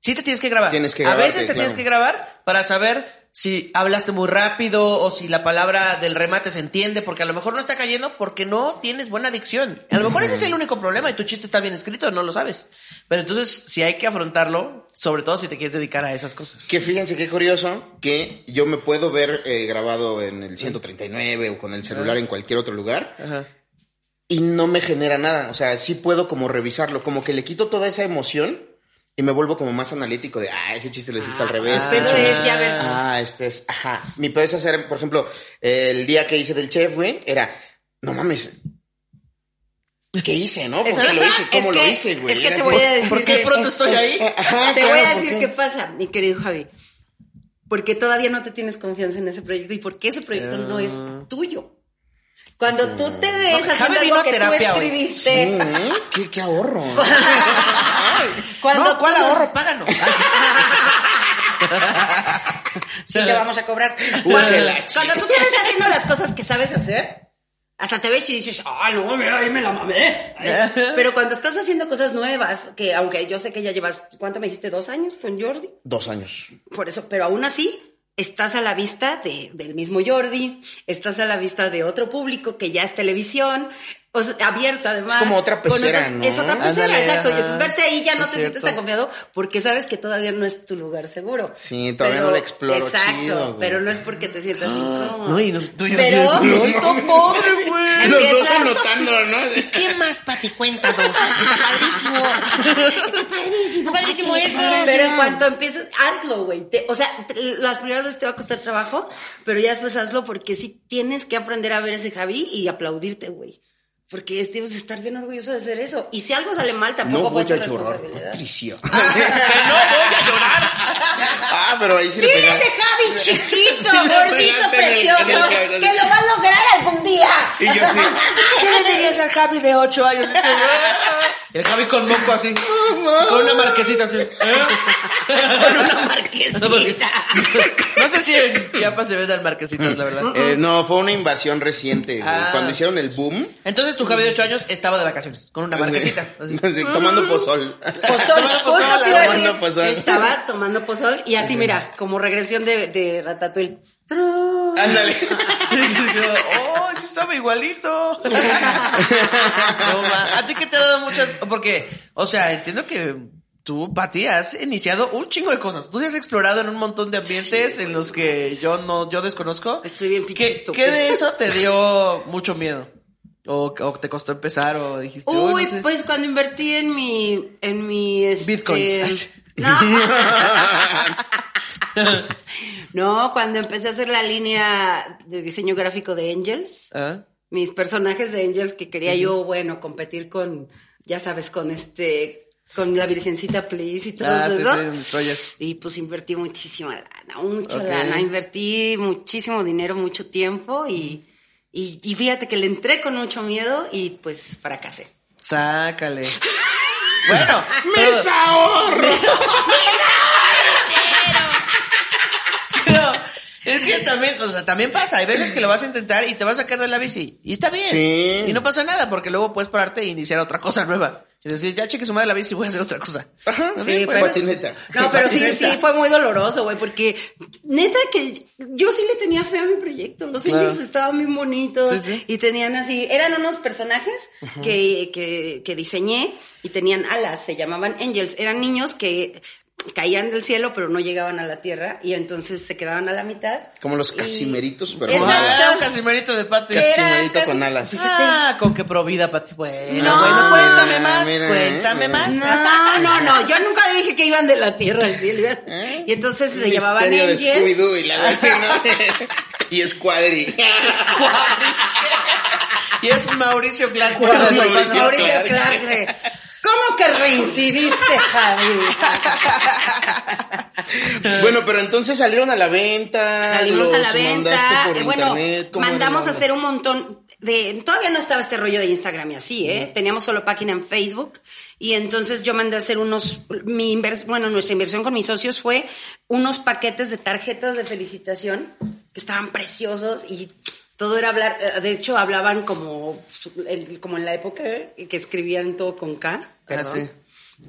sí te tienes que grabar. Tienes que a grabarte, veces te tienes que grabar para saber si hablaste muy rápido o si la palabra del remate se entiende, porque a lo mejor no está cayendo porque no tienes buena dicción. A lo mejor ese es el único problema y tu chiste está bien escrito, no lo sabes. Pero entonces sí hay que afrontarlo, sobre todo si te quieres dedicar a esas cosas. Que fíjense qué curioso que yo me puedo ver eh, grabado en el 139 o con el celular en cualquier otro lugar Ajá. y no me genera nada. O sea, sí puedo como revisarlo, como que le quito toda esa emoción y me vuelvo como más analítico de, ah, ese chiste lo dijiste al revés. Ah, pero es ya ver- Ah, este es, ajá. Mi pedo es hacer, por ejemplo, el día que hice del chef, güey, era, no mames. ¿Qué hice, no? ¿Por qué lo hice? ¿Cómo es lo hice, güey? es que te así, voy a decir ¿Por qué pronto estoy ahí? Ajá, Te claro, voy a ¿por decir qué? qué pasa, mi querido Javi. Porque todavía no te tienes confianza en ese proyecto y porque ese proyecto no es tuyo. Cuando tú te ves No, haciendo algo que tú terapia escribiste, Sí, ¿eh? ¿Qué, qué ahorro? cuando no, ¿cuál tú- ahorro? Páganos. Sí te vamos a cobrar. Cuando tú te ves haciendo las cosas que sabes hacer, hasta te ves y dices, ah, no, mira, ahí me la mamé. Pero cuando estás haciendo cosas nuevas, que aunque yo sé que ya llevas, ¿cuánto me dijiste? ¿Dos años con Jordi? Dos años. Por eso, pero aún así, estás a la vista de, del mismo Jordi, estás a la vista de otro público que ya es televisión, o sea, abierta además. Es como otra pecera, ¿no? Es otra pecera, Ándale, exacto. Y entonces verte ahí ya no Es te sientes tan confiado porque sabes que todavía no es tu lugar seguro. Sí, todavía no la exploro Exacto, chido, pero no es porque te sientas incómodo. No, y nos- tú y yo Pero- así, "No, está padre, güey". Los dos anotando, ¿no? De- ¿Qué más, Pati? Cuéntanos. Está padrísimo. Está padrísimo. Está padrísimo eso. Pero en cuanto empieces, hazlo, güey. O sea, te- las primeras veces te va a costar trabajo, pero ya después hazlo porque sí tienes que aprender a ver ese Javi y aplaudirte, güey. Porque es- debes de estar bien orgulloso de hacer eso. Y si algo sale mal, tampoco No fue voy tu a llorar. Que no voy a llorar. Ah, pero ahí sí le pegaste. ese Javi chiquito, Sí gordito, el- precioso, el- que lo va a lograr algún día. Y yo sí. ¿Qué le dirías al Javi de 8 años? El Javi con moco así. Con una marquesita así. ¿eh? Con una marquesita. No sé si en Chiapas se venden marquesitas, la verdad. Eh, no, fue una invasión reciente. Ah. Cuando hicieron el boom. Entonces tu Javi de 8 años estaba de vacaciones, con una marquesita. Así. Sí, tomando pozol. Pozol, Tomando pozol, tomando pozol. Estaba tomando pozol y así, mira, como regresión de, de Ratatouille. Ándale. Sí, oh, sí estaba igualito. No, ma, a ti que te ha dado muchas, porque, o sea, entiendo que tú, Pati, has iniciado un chingo de cosas. Tú sí has explorado en un montón de ambientes en los que yo no, yo desconozco. Estoy bien pinche ¿Qué. ¿Qué de eso te dio mucho miedo? O, o te costó empezar o dijiste, "Uy, Uy, no sé"? pues cuando invertí en mi, en mi, este, Bitcoins. No. No, cuando empecé a hacer la línea de diseño gráfico de Angels, Ah, mis personajes de Angels que quería yo, bueno, competir con, ya sabes, con este, con la Virgencita Please y todo Ah, sí, eso. sí. Y pues invertí muchísima lana, mucha lana, invertí muchísimo dinero, mucho tiempo y, y, y fíjate que le entré con mucho miedo y pues fracasé. Sácale. Bueno, ¡Mis pero- ahorros! Pero es que también, o sea, también pasa. Hay veces que lo vas a intentar y te vas a sacar de la bici. Y está bien. Sí. Y no pasa nada porque luego puedes pararte e iniciar otra cosa nueva. Y decir, ya cheque su madre la bici y voy a hacer otra cosa. Ajá, Sí, sí, pero- patineta. No, pero sí, Patineta. sí, fue muy doloroso, güey, porque neta que yo sí le tenía fe a mi proyecto. Los Claro. niños estaban bien bonitos Sí, sí. y tenían así, eran unos personajes que, que, que diseñé y tenían alas, se llamaban angels. Eran niños que caían del cielo pero no llegaban a la tierra y entonces se quedaban a la mitad. Como los Y- casimeritos, pero con alas. Ah, un casimerito de Pati. Casimerito casi- con alas. Ah, con qué provida, Pati. Bueno, No. bueno, cuéntame más, Mira, cuéntame eh, más. No, no, no, yo nunca dije que iban de la tierra al cielo. Y entonces se llamaban Misterio de angels. Scooby-Doo y la ¿no? y Squadri. Y es Mauricio Clark. Mauricio Mauricio Clark. Clark. ¿Cómo que reincidiste, Javi? bueno, pero entonces salieron a la venta. Salimos a la venta. por eh, bueno, internet, ¿cómo era mandamos a hacer un montón. de, todavía no estaba este rollo de Instagram y así, ¿eh? Teníamos solo página en Facebook y entonces yo mandé a hacer unos, mi invers, bueno, nuestra inversión con mis socios fue unos paquetes de tarjetas de felicitación que estaban preciosos y todo era hablar, eh, de hecho hablaban como, como en la época que escribían todo con K, perdón. sí.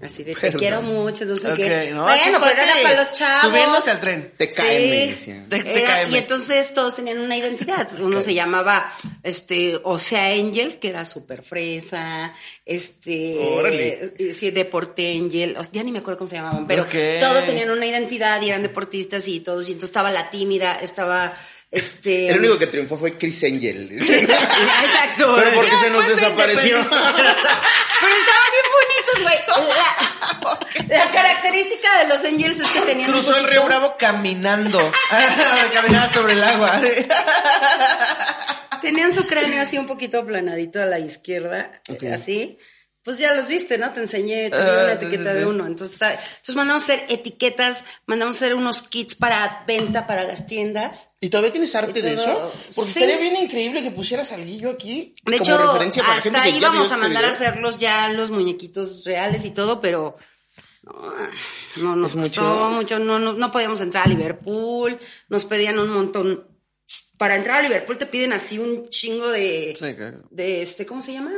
Así de te quiero mucho, no sé qué. no, bueno, pero era para los chavos. Subiéndose al tren. TKM. Sí. decían. Te- te Era- y entonces todos tenían una identidad. Uno se llamaba este Osea Angel, que era súper fresa, este Órale. eh, sí, Deporte Angel, o sea, ya ni me acuerdo cómo se llamaban, pero Ok. todos tenían una identidad y eran deportistas y todos, y entonces estaba la tímida, estaba este El único que triunfó fue Chris Angel. Exacto. Pero porque Ya se nos desapareció. Pero estaban bien bonitos, güey. La, la característica de los Angels es que tenían un Cruzó el río Bravo caminando. Caminaba sobre el agua. Tenían su cráneo así un poquito aplanadito a la izquierda, así. Pues ya los viste, ¿no? Te enseñé, te di Ah, una sí, etiqueta sí, de uno. Entonces, está- entonces mandamos a hacer etiquetas, mandamos a hacer unos kits para venta para las tiendas. ¿Y todavía tienes arte de eso? Porque sí. estaría bien increíble que pusieras alguillo aquí De como hecho, referencia para hasta íbamos vio a este mandar a hacerlos ya los muñequitos reales y todo, pero no, no nos Es mucho. costó mucho, no, no, no podíamos entrar a Liverpool, nos pedían un montón. Para entrar a Liverpool te piden así un chingo de, Sí, claro. de este, ¿cómo se llama?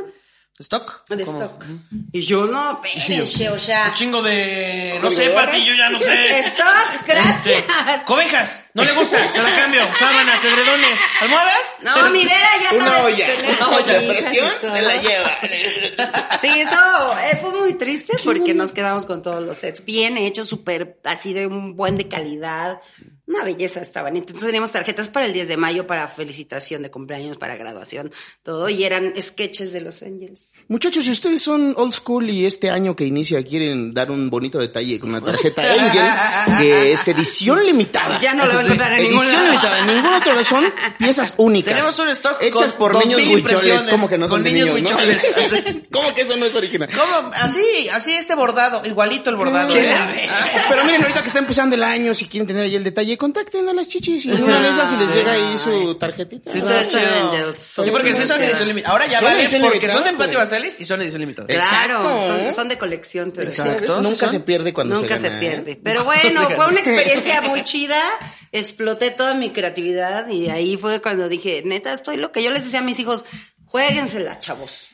¿Stock? De ¿Cómo? stock. Y yo, no, espérense, o sea. Un chingo de. No ¿Código sé, Pati, yo ya no sé. Stock, gracias. Este, Cobejas, no le gusta, se la cambio. Sábanas, edredones, almohadas. No, mi Vera ya Una sabes olla. Una olla de presión se la lleva. Sí, eso eh, fue muy triste porque nos quedamos con todos los sets bien hechos, súper así de un buen de calidad. Una belleza estaban. Entonces teníamos tarjetas para el 10 de mayo, para felicitación de cumpleaños, para graduación, todo. Y eran sketches de Los Ángeles. Muchachos, si ustedes son old school y este año que inicia quieren dar un bonito detalle con una tarjeta Angel, que es edición limitada. Ya no la va a encontrar en ningún Edición limitada, en ningún otro son piezas únicas. Tenemos un stock hechas con por 2000 niños huicholes, como que no son con de niños niños, ¿no? huicholes. ¿Cómo que eso no es original? ¿Cómo? Así, así este bordado, igualito el bordado. ¿eh? Pero miren, ahorita que está empezando el año, si quieren tener ahí el detalle, contacten a las chichis y en una de esas y les llega ahí su tarjetita. Sí, está chido. Angels. Sí, porque sí son edición limitada. Ahora ya edición porque son de Patio güey. Basalis y son edición limitada. Claro, son, son de colección. Exacto. Nunca sí se son. pierde cuando Nunca se se, gana, ¿eh? pierde. Pero se bueno, fue una experiencia muy chida. Exploté toda mi creatividad y ahí fue cuando dije, neta, estoy lo que yo les decía a mis hijos, juéguensela, chavos.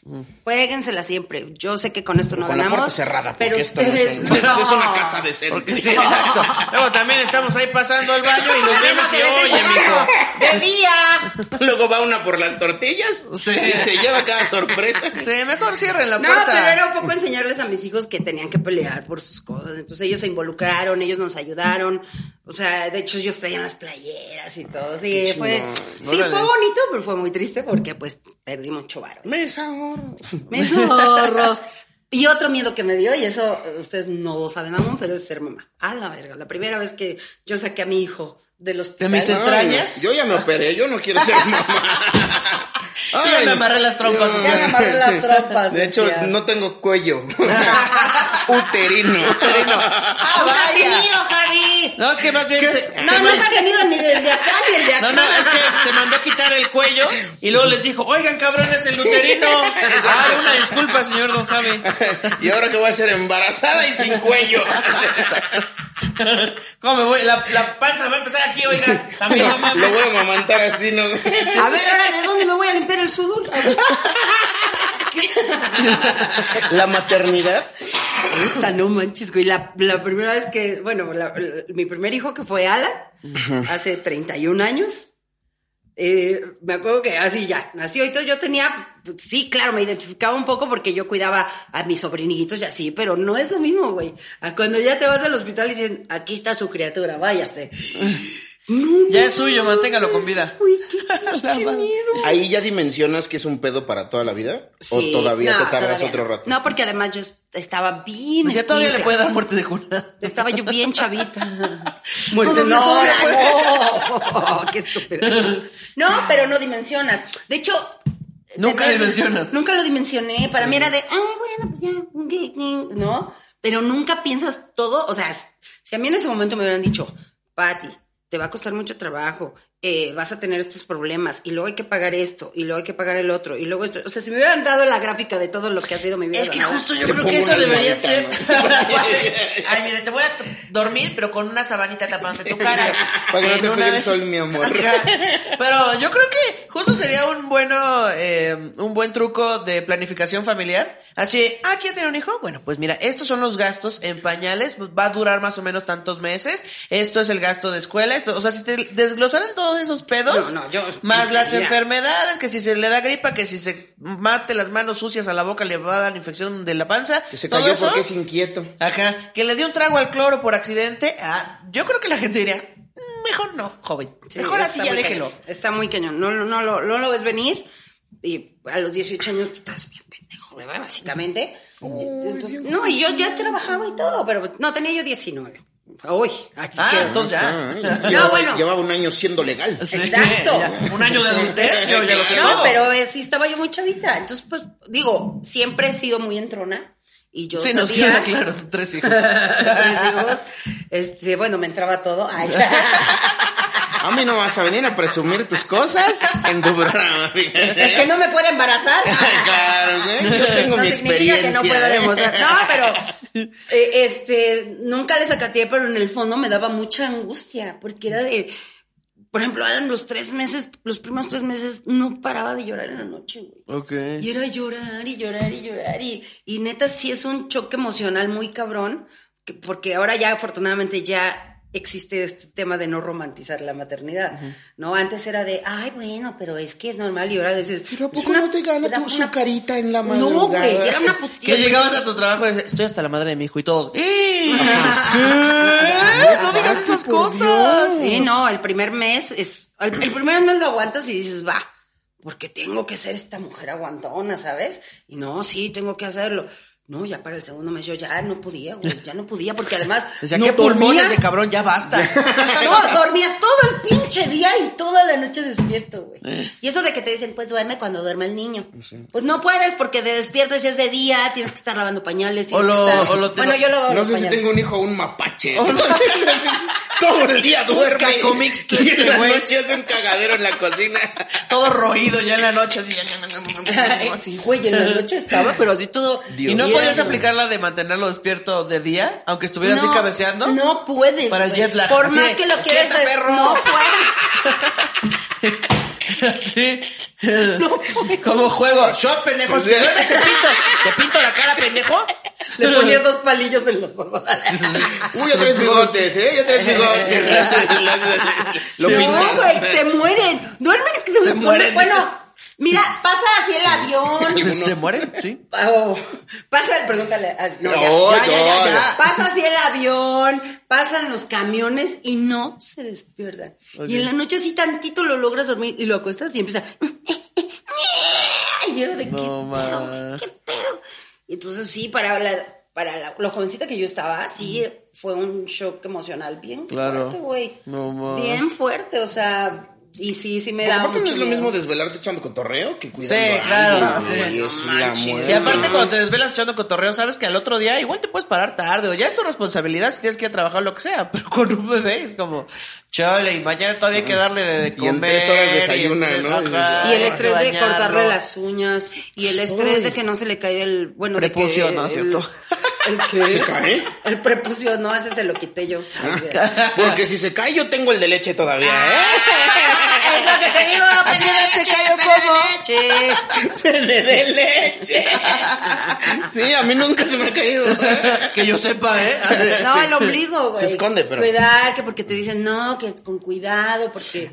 Juéguensela siempre. Yo sé que con esto no Con la ganamos. puerta cerrada, pero no es una casa decente. Sí, exacto. Luego también estamos ahí pasando al baño y los vemos y oye, jugando de día. Luego va una por las tortillas Sí. y se lleva cada sorpresa. Sí, mejor cierren la No, puerta. pero era un poco enseñarles a mis hijos que tenían que pelear por sus cosas. Entonces ellos se involucraron, ellos nos ayudaron. O sea, de hecho ellos traían las playeras y todo. Sí, fue, sí fue bonito, pero fue muy triste porque pues perdí mucho varo. Mesa, ahorro. Mis zorros. Y otro miedo que me dio, y eso ustedes no saben aún, pero es ser mamá. A la verga. La primera vez que yo saqué a mi hijo del hospital. mis Ay, entrañas? Yo ya me operé, yo no quiero ser mamá. Yo ya me amarré las trompas, yo-. Ya me amarré las trompas, De hecho, decías. no tengo cuello. Uterino. ¡Ah, vaya. tenido, Javi! No, es que más bien se, No, se no man- has tenido ni desde acá ni el de acá. No, no, es que se mandó a quitar el cuello y luego les dijo, oigan, cabrones, el luterino. Ay, una disculpa, señor Don Javi. Y ahora que voy a ser embarazada y sin cuello. ¿Cómo me voy? La, la panza va a empezar aquí, oiga. También no. Lo voy a amamantar así, ¿no? A ver, ahora, ¿de dónde me voy a limpiar el sudor? La maternidad. Puta, no manches, güey. La, la primera vez que, bueno, la- la- mi primer hijo que fue Alan, hace 31 años. eh, me acuerdo que así ya nació y todo. Yo tenía, sí, claro, me identificaba un poco porque yo cuidaba a mis sobrinitos y así, pero no es lo mismo, güey. A cuando ya te vas al hospital y dicen, aquí está su criatura, váyase. No, Ya es suyo, manténgalo con vida. Güey, qué pinche miedo. Ahí ya dimensionas que es un pedo para toda la vida. Sí, o todavía no, te tardas todavía otro rato. No, porque además yo estaba bien. Pues ya todavía le puede dar muerte de cuna. Estaba yo bien chavita. Muerte, no, no, qué estúpido. No, pero no dimensionas. De hecho, Nunca tener- dimensionas. Nunca lo dimensioné. Para mí era de, ay, bueno, pues ya, ¿no? Pero nunca piensas todo. O sea, si a mí en ese momento me hubieran dicho, Patti, te va a costar mucho trabajo, eh, vas a tener estos problemas y luego hay que pagar esto y luego hay que pagar el otro y luego esto. O sea, si me hubieran dado la gráfica de todo lo que ha sido mi vida. Es que justo yo Te creo que eso debería ser. ¿no? Ay, mire, te voy a dormir, pero con una sabanita tapándote tu cara. Para que no te pegue el sol, mi amor. Pero yo creo que justo sería un bueno, eh, un buen truco de planificación familiar. Así, ah, ¿quién tiene un hijo? Bueno, pues mira, estos son los gastos en pañales, va a durar más o menos tantos meses. Esto es el gasto de escuela. Esto, o sea, si te desglosaran todos esos pedos, No, no, yo- más las enfermedades, que si se le da gripa, que si se mate las manos sucias a la boca le va a dar la infección de la panza. Que se todo cayó eso, porque es inquieto. Ajá, que le dio un trago al cloro por accidente. Ah, yo creo que la gente diría, "Mm, mejor no, joven. Sí, mejor así ya déjelo. cañón. Está muy cañón. No, no, no, lo, no lo ves venir. Y a los 18 años estás bien pendejo, ¿verdad? Básicamente. Entonces, no, y yo ya trabajaba y todo, pero no, tenía yo 19. Uy, así Ah, que- entonces Ah, ya. No, llevaba, bueno. llevaba un año siendo legal. Sí, Exacto. ya. Un año de adultez, yo ya lo sé No, pero eh, sí estaba yo muy chavita. Entonces, pues, digo, siempre he sido muy entrona. Y yo Sí, nos queda claro, tres hijos. Tres hijos. Este, bueno, me entraba todo. Ay, A mí no vas a venir a presumir tus cosas en tu programa. es que no me puede embarazar. claro, güey. Yo tengo no mi significa experiencia. que no puedo ¿eh? demostrar. No, pero eh, este nunca les acaté, pero en el fondo me daba mucha angustia, porque era de, por ejemplo, eran los tres meses, los primeros tres meses no paraba de llorar en la noche, güey. Ok. Y era llorar y llorar y llorar y, y neta sí es un choque emocional muy cabrón, que- porque ahora ya afortunadamente ya existe este tema de no romantizar la maternidad, ¿no? Antes era de, ay, bueno, pero es que es normal y ahora dices... Pero ¿a "Es poco una- no te gana tu una- sucarita en la No, madrugada? güey, era una putilla. Que llegabas a tu trabajo y dices, estoy hasta la madre de mi hijo y todo. ¡Eh! ¿Qué? No digas esas cosas. Sí, no, el primer mes es. El, el primer mes lo aguantas y dices, va, porque tengo que ser esta mujer aguantona, ¿sabes? Y no, sí, tengo que hacerlo. No, ya para el segundo mes yo ya no podía, güey, ya no podía, porque además. Decía, no qué pulmones dormía. de cabrón, ya basta. No, dormía todo el pinche día y toda la noche despierto, güey. Eh. Y eso de que te dicen, pues duerme cuando duerme el niño. Pues no puedes porque te despiertas ya es de día, tienes que estar lavando pañales. tienes O lo- que estar- o lo te- Bueno, yo lo No sé si tengo un hijo o un mapache. Todo el día duerme. cacomix, Y en la noche hace un cagadero en la cocina. Todo roído ya en la noche, así. Sí, güey, en la noche estaba, pero así todo. ¿Y no bien. Podías aplicar la de mantenerlo despierto de día, aunque estuviera así No, cabeceando? No puedes. Para el jet lag, Por así más que lo quieras "Despierta, hacer, perro". no puedes. Así. Como juego. Shot, pendejo. Si duermes, te pinto. Te pinto la cara, pendejo. Le ponías dos palillos en los ojos. Uy, ya traes bigotes, ¿eh? Ya traes bigotes. Lo no, güey, se mueren. Duermen. Se mueren, Bueno, mira, pasa así el avión. ¿Se mueren? Sí. Oh, pasa, pregúntale. ah, No, ya. No, Ya, ya, ya, no. ya. Pasa así el avión, pasan los camiones y no se despiertan. Y en la noche así tantito lo logras dormir y lo acuestas y empieza. Y era de qué No, pedo, qué pedo. Y entonces sí, para la, para la, lo jovencita que yo estaba, sí fue un shock emocional bien Claro. fuerte, güey. No, bien fuerte, o sea, y sí, sí me da aparte no mucho es lo miedo. mismo desvelarte echando cotorreo que cuidando Sí, a claro, alguien, sí. No. Y aparte cuando te desvelas echando cotorreo, sabes que al otro día igual te puedes parar tarde o ya es tu responsabilidad si tienes que ir a trabajar o lo que sea, pero con un bebé es como, chale, y mañana todavía hay que darle de, de Y en comer. tres horas y desayuna, ¿no? Ajá, Y el estrés de cortarle las uñas y el estrés Uy. de que no se le cae el bueno de que Prepucio, ¿no? el- ¿Cierto? ¿El qué? ¿Se cae? El prepucio, no, ese se lo quité yo. Porque si se cae, yo tengo el de leche todavía, ¿eh? es lo que te digo, pene de leche, como. Pene de leche. Sí, a mí nunca se me ha caído. Que yo sepa, ¿eh? No, el ombligo, güey. Se esconde, pero- Cuidar, que porque te dicen, no, que con cuidado, porque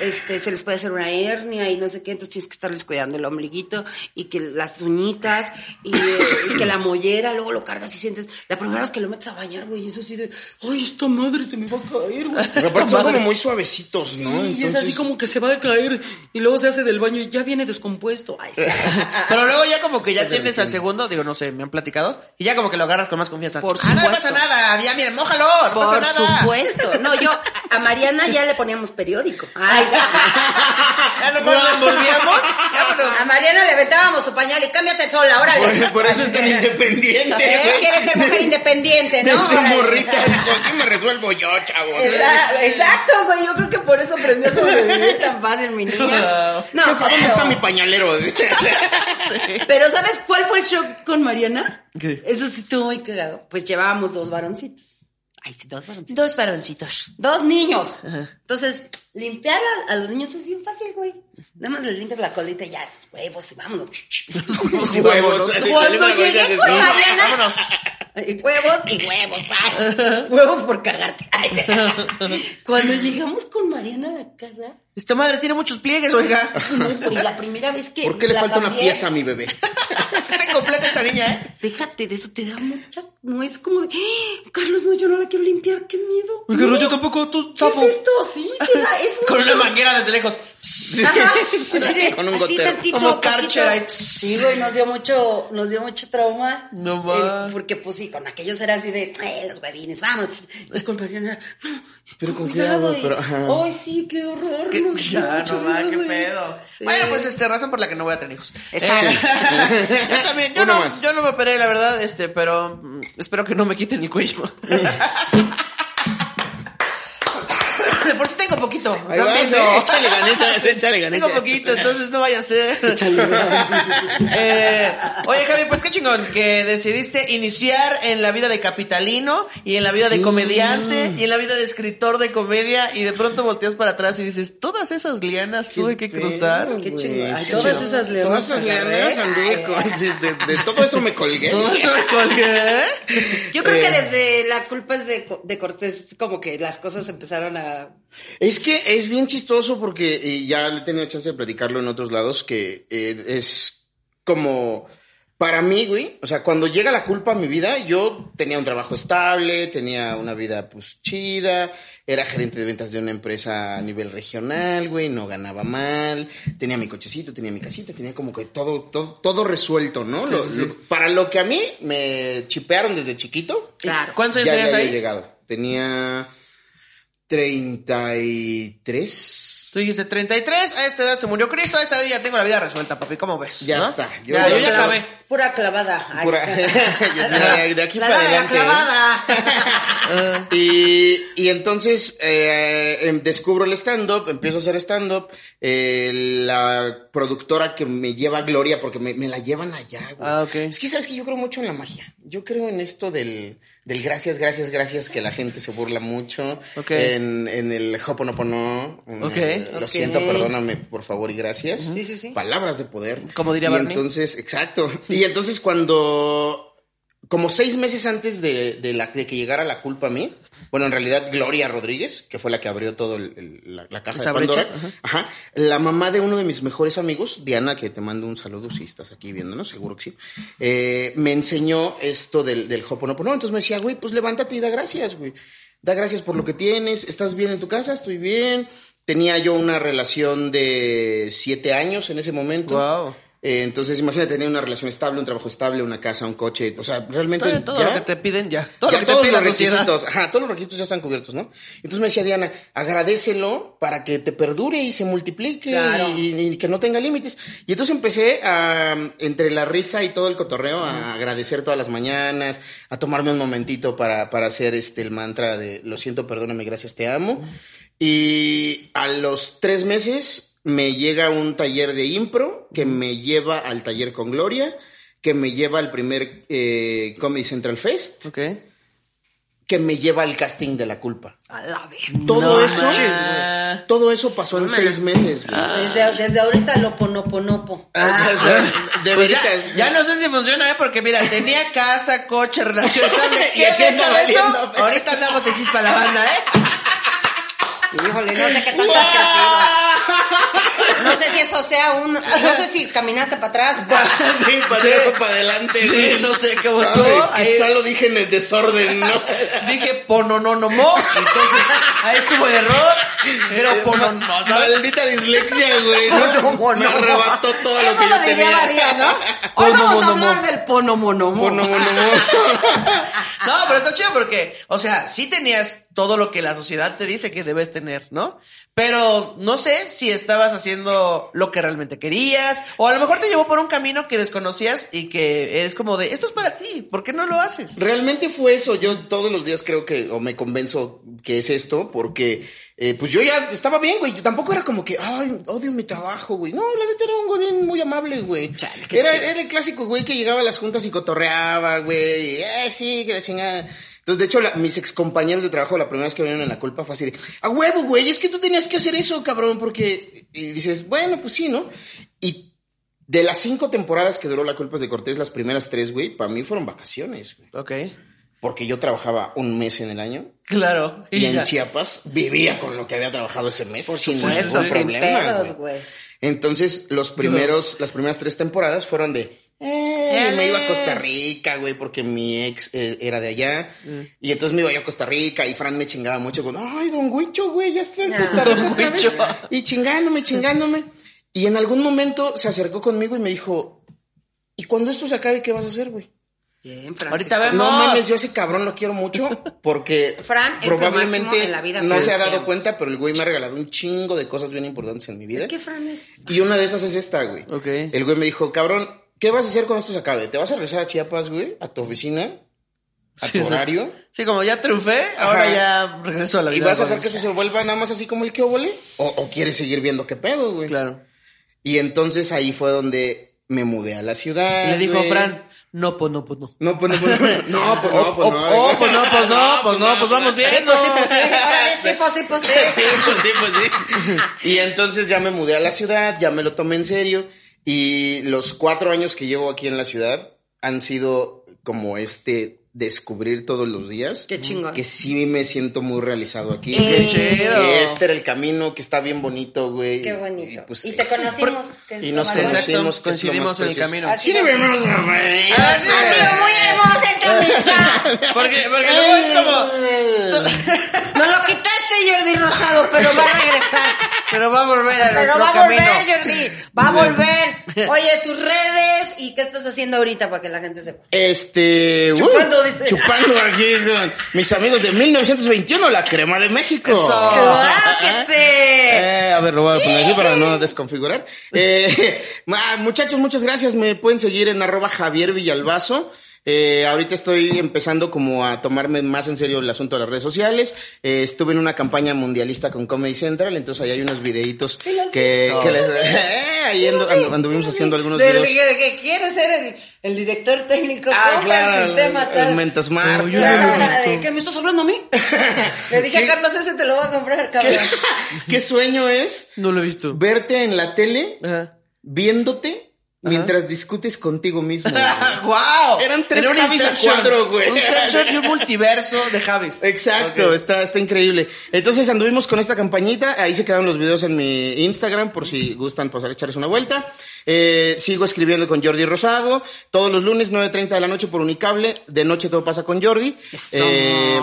este se les puede hacer una hernia y no sé qué, entonces tienes que estarles cuidando el ombliguito y que las uñitas y, eh, y que la mollera, luego lo cargas y sientes, la primera vez que lo metes a bañar, güey, eso así de, ay, esta madre se me va a caer, güey. Pero aparte son como muy suavecitos, ¿no? Y es así como que se va a caer y luego se hace del baño y ya viene descompuesto. Ay, sí. Pero luego ya como que ya tienes al segundo, digo, no sé, me han platicado, y ya como que lo agarras con más confianza. Por ah, no pasa nada, ya miren, mójalo, no pasa Por nada. supuesto. No, yo a Mariana ya le poníamos periódico. Ay, Ya nomás envolvíamos, vámonos. A Mariana le aventábamos su pañal y cámbiate sola, órale. Por, por eso es tan independiente. ¿Eh? Güey. Quieres ser mujer independiente, ¿no? Desde morrita, dijo, aquí me resuelvo yo, chavos. Esa- Exacto, güey. Yo creo que por eso aprendió a sobrevivir tan fácil, mi niña. No, ¿dónde pero- está mi pañalero? Pero ¿sabes cuál fue el shock con Mariana? ¿Qué? Eso sí estuvo muy cagado. Pues llevábamos dos varoncitos. Ay, sí, dos varoncitos. Dos varoncitos. Dos niños. Entonces, limpiar a, a los niños es bien fácil, güey. Nada más les limpias la colita y ya, huevos y vámonos. Los huevos. así, Cuando saliendo la llegué con Mariana, Vámonos. y huevos y huevos, ay. huevos por cagarte. Ay. Cuando llegamos con Mariana a la casa, Esta madre tiene muchos pliegues, oiga. no, güey, la primera vez que ¿Por qué le falta una pieza a mi bebé? Está incompleta esta niña, ¿eh? Déjate de eso, te da mucha. No es como de. "Ah, Carlos, no, yo no la quiero limpiar, qué miedo. Oiga, No. yo tampoco, tú, ¿Qué sapo. es esto? Sí, te da, es un Con una manguera desde lejos. Ajá, así Con un así gotero. tantito, Como ahí. Sí, güey, nos dio mucho, nos dio mucho trauma. No Eh, más. Porque, pues sí, con aquellos era así de, eh, los huevines, vámonos. Y con Mariana, no, Pero con cuidado, y- pero, ajá. Ay, sí, qué horror. ¿Qué? Ya, no va, qué pedo. Sí. Bueno, pues este, razón por la que no voy a tener hijos. Exacto. Eh, yo también, yo Uno no, más. yo no me operé, la verdad, este, pero mm, espero que no me quiten el cuello. Tengo poquito. Ahí échale ganitas, échale ganitas. Tengo poquito, entonces no vaya a ser. Eh, oye, Javi, pues qué chingón que decidiste iniciar en la vida de capitalino y en la vida de comediante y en la vida de escritor de comedia y de pronto volteas para atrás y dices, todas esas lianas tuve que cruzar. Qué chingón. Todas esas leonas Todas esas leonas anduve con... de todo eso me colgué. Todo eso me colgué. Yo creo que Eh. desde la culpa es de, de Cortés, como que las cosas empezaron a. Es que es bien chistoso porque y ya he tenido chance de platicarlo en otros lados, que eh, es como... Para mí, güey, o sea, cuando llega la culpa a mi vida, yo tenía un trabajo estable, tenía una vida pues chida, era gerente de ventas de una empresa a nivel regional, güey, no ganaba mal, tenía mi cochecito, tenía mi casita, tenía como que todo, todo, todo resuelto, ¿no? Lo- lo- para lo que a mí me chipearon desde chiquito, Claro. ¿Cuántos años ya, ya tenías ahí? llegado. Tenía 33. Tú dijiste 33, a esta edad se murió Cristo, a esta edad ya tengo la vida resuelta, papi, ¿cómo ves? Ya ¿No? está, yo ya, yo ya acabé. Pura clavada. Ahí Pura- está. Mira, de- de aquí La para de la adelante, ¿eh? clavada. Y, y entonces eh, em, descubro el stand-up, empiezo a hacer stand-up. eh, la productora que me lleva a Gloria, porque me, me la llevan allá, güey. Ah, ok. Es que sabes que yo creo mucho en la magia. Yo creo en esto del, del gracias, gracias, gracias, que la gente se burla mucho. Ok. En, en el Hoponopono. en Ok. el, Lo siento, perdóname, por favor y gracias. Sí, sí, sí. Palabras de poder. Como diría y Barney. entonces, exacto. Y entonces cuando como seis meses antes de, de la, de que llegara la culpa a mí, bueno, en realidad Gloria Rodríguez, que fue la que abrió todo el- el- la, la caja Esa de Pandora, brecha, ajá. la mamá de uno de mis mejores amigos, Diana, que te mando un saludo si estás aquí viéndonos, seguro que sí, eh, me enseñó esto del, del Hoponopono. Entonces me decía, güey, pues levántate y da gracias, güey. Da gracias por lo que tienes, estás bien en tu casa, estoy bien. Tenía yo una relación de siete años en ese momento. Wow. Eh, entonces, imagínate tener una relación estable, un trabajo estable, una casa, un coche. O sea, realmente. Todo, lo que te piden ya. Todo ya lo que te todos pide los la sociedad. requisitos, ajá, todos los requisitos ya están cubiertos, ¿no? Entonces me decía Diana, agradecelo para que te perdure y se multiplique Claro. y, y que no tenga límites. Y entonces empecé a, entre la risa y todo el cotorreo, a agradecer todas las mañanas, a tomarme un momentito para, para hacer este el mantra de lo siento, perdóname, gracias, te amo. Y a los tres meses me llega un taller de impro que me lleva al taller con Gloria, que me lleva al primer eh, Comedy Central Fest Ok. que me lleva al casting de la culpa. A la ver. Todo No eso, todo eso pasó en seis meses. güey. Desde, desde ahorita lo ponoponopo. Ah, o sea, de Pues ya, ya no sé si funciona, ¿eh? Porque mira, tenía casa, coche, relación estable. y Y aquí eso, ahorita andamos en chispa la banda, ¿eh? Híjole, no sé qué crecido. No sé si eso sea un. No sé si caminaste para atrás. Sí, para Sí. para adelante. Sí, no sé cómo estuvo. Ahí Quizá lo dije en el desorden, ¿no? dije ponononomo, entonces ahí estuvo el error. Era pononomo, ¿sabes? Maldita dislexia, güey. ¿no? Me arrebató todo lo que lo yo diría tenía. María, ¿no? Hoy vamos a Ponomonomo. hablar del ponomonomo. Pono, mono, mo. No, pero está chido porque, o sea, sí tenías todo lo que la sociedad te dice que debes tener, ¿no? Pero no sé si estabas haciendo lo que realmente querías, o a lo mejor te llevó por un camino que desconocías y que es como de, esto es para ti, ¿por qué no lo haces? Realmente fue eso. Yo todos los días creo que, o me convenzo que es esto, porque eh, pues yo ya estaba bien, güey. Yo tampoco era como que, ay, odio mi trabajo, güey. No, la neta era un godín muy amable, güey. Chale, Era, era el clásico, güey, que llegaba a las juntas y cotorreaba, güey. y, Eh, sí, que la chingada. Entonces, de hecho, la- mis ex compañeros de trabajo, la primera vez que vinieron en la culpa fue así de, a huevo, güey, es que tú tenías que hacer eso, cabrón, porque, y dices, bueno, pues sí, ¿no? Y de las cinco temporadas que duró la culpa de Cortés, las primeras tres, güey, para mí fueron vacaciones, güey. Ok. Porque yo trabajaba un mes en el año Claro. y en. Chiapas vivía con lo que había trabajado ese mes sin supuesto, ningún sin problema. pedos, güey. Entonces, los primeros, las primeras tres temporadas fueron de, eh, me iba a Costa Rica, güey, porque mi ex eh, era de allá. Y entonces me iba yo a Costa Rica y Fran me chingaba mucho con, ay, don Huicho, güey, ya está en Costa Rica otra vez". Huicho. Y chingándome, chingándome. Y en algún momento se acercó conmigo y me dijo, ¿y cuando esto se acabe, qué vas a hacer, güey? Bien, Francisco. Ahorita vemos. No mames, yo ese cabrón lo quiero mucho porque Fran probablemente la vida, no se ha dado cuenta, pero el güey me ha regalado un chingo de cosas bien importantes en mi vida. Es que Fran es... Y una de esas es esta, güey. Ok. El güey me dijo, cabrón, ¿qué vas a hacer cuando esto se acabe? ¿Te vas a regresar a Chiapas, güey? ¿A tu oficina? ¿A Sí, tu horario? Sí, como ya triunfé, ahora ya regreso a la ¿Y vida. vas a hacer que eso se vuelva nada más así como el que óvole? ¿O, ¿O quieres seguir viendo qué pedo, güey? Claro. Y entonces ahí fue donde me mudé a la ciudad. Y le dijo güey. Fran, no, pues no, pues no. No, pues no, pues no. No, pues no, pues Oh, no. oh, pues no, pues no, pues no, pues vamos bien. Pues sí, pues sí, pues sí, pues sí. Sí, pues sí, pues sí. Y entonces ya me mudé a la ciudad, ya me lo tomé en serio. Y los cuatro años que llevo aquí en la ciudad han sido como este descubrir todos los días. Qué chingón. Que sí me siento muy realizado aquí. Qué chido. Que este era el camino, que está bien bonito, güey. Qué bonito. pues, y te sí. conocimos. que es Y nos conocimos, que es lo coincidimos en el camino. Así Sí, debemos, güey. Ha sido muy hermosa esta amistad. Porque, porque luego es como, Nos lo quitaste, Jordi Rosado, pero va a regresar. Pero va a volver a Pero nuestro va a camino. volver, Jordi. Va a volver. Oye, tus redes y qué estás haciendo ahorita para que la gente sepa. Este. Chupando, uh, dice. Chupando aquí con mis amigos de 1921, la crema de México. Eso. ¡Claro que sí! Eh, a ver, lo voy a poner aquí para no desconfigurar. Eh, ah, muchachos, muchas gracias. Me pueden seguir en arroba Javier Villalbazo. Eh, ahorita estoy empezando como a tomarme más en serio el asunto de las redes sociales. Eh, estuve en una campaña mundialista con Comedy Central, entonces ahí hay unos videitos Sí, que, que les- eh, ahí andu- andu- anduvimos haciendo algunos Del videos. que, que quiere ser el, el director técnico Ah, claro, el sistema el tal. Mentasmart, No, yo no claro. ¿De qué me estás hablando a mí? Le dije a. Carlos, ese te lo voy a comprar, cabrón. ¿Qué sueño es No lo he visto. verte en la tele Ajá. viéndote mientras discutes contigo mismo? ¡Wow! Eran tres Era Javis a Inception. cuadro, güey. Un Inception y un multiverso de Javis. Exacto, está, está increíble. Entonces anduvimos con esta campañita, ahí se quedaron los videos en mi Instagram por si gustan pasar a echarles una vuelta. Eh, sigo escribiendo con Jordi Rosado, todos los lunes 9.30 de la noche por Unicable, de noche todo pasa con Jordi. Eh,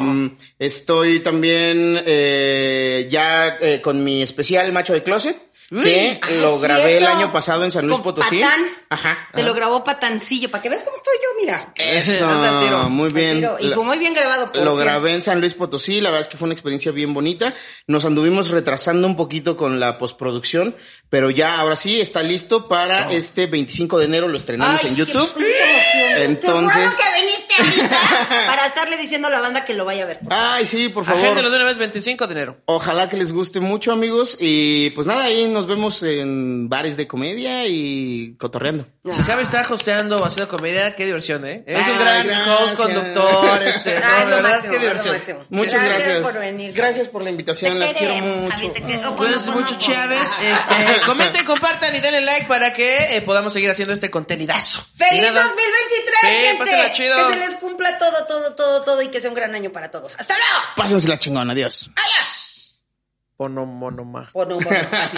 estoy también eh, ya eh, con mi especial Macho de Closet, Uy, que Ah, lo grabé el año pasado en San Luis Con Potosí. Patán. Ajá. Te lo grabó Patancillo, para que veas cómo estoy yo, mira. Eso, tiro. muy bien. Y fue muy bien grabado. por Lo cierto. grabé en San Luis Potosí, la verdad es que fue una experiencia bien bonita. Nos anduvimos retrasando un poquito con la postproducción, pero ya ahora sí está listo para este 25 de enero, lo estrenamos Ay, en YouTube. Entonces, Qué bueno que viniste ahorita para estarle diciendo a la banda que lo vaya a ver. ay, sí, por favor. Agéndelos de una vez 25 de enero. Ojalá que les guste mucho, amigos. Y pues nada, ahí nos vemos en bares de comedia y cotorreando. Si Javi está hosteando o haciendo comedia, qué diversión, ¿eh? Es un gran gracias. host, conductor, este, Ay, no, es de verdad, máximo, qué es lo diversión. Muchas Gracias gracias. por venir. Gracias por la invitación, las quiero mucho. Javi, te. Cuídense mucho, Chávez. Este, comenten, compartan y denle like para que eh, podamos seguir haciendo este contenidazo. ¡Feliz Y nada, 2023, Sí, gente! pásenla chido. Que se les cumpla todo, todo, todo, todo y que sea un gran año para todos. ¡Hasta luego! Pásensela chingón, adiós. ¡Adiós! Pono, así.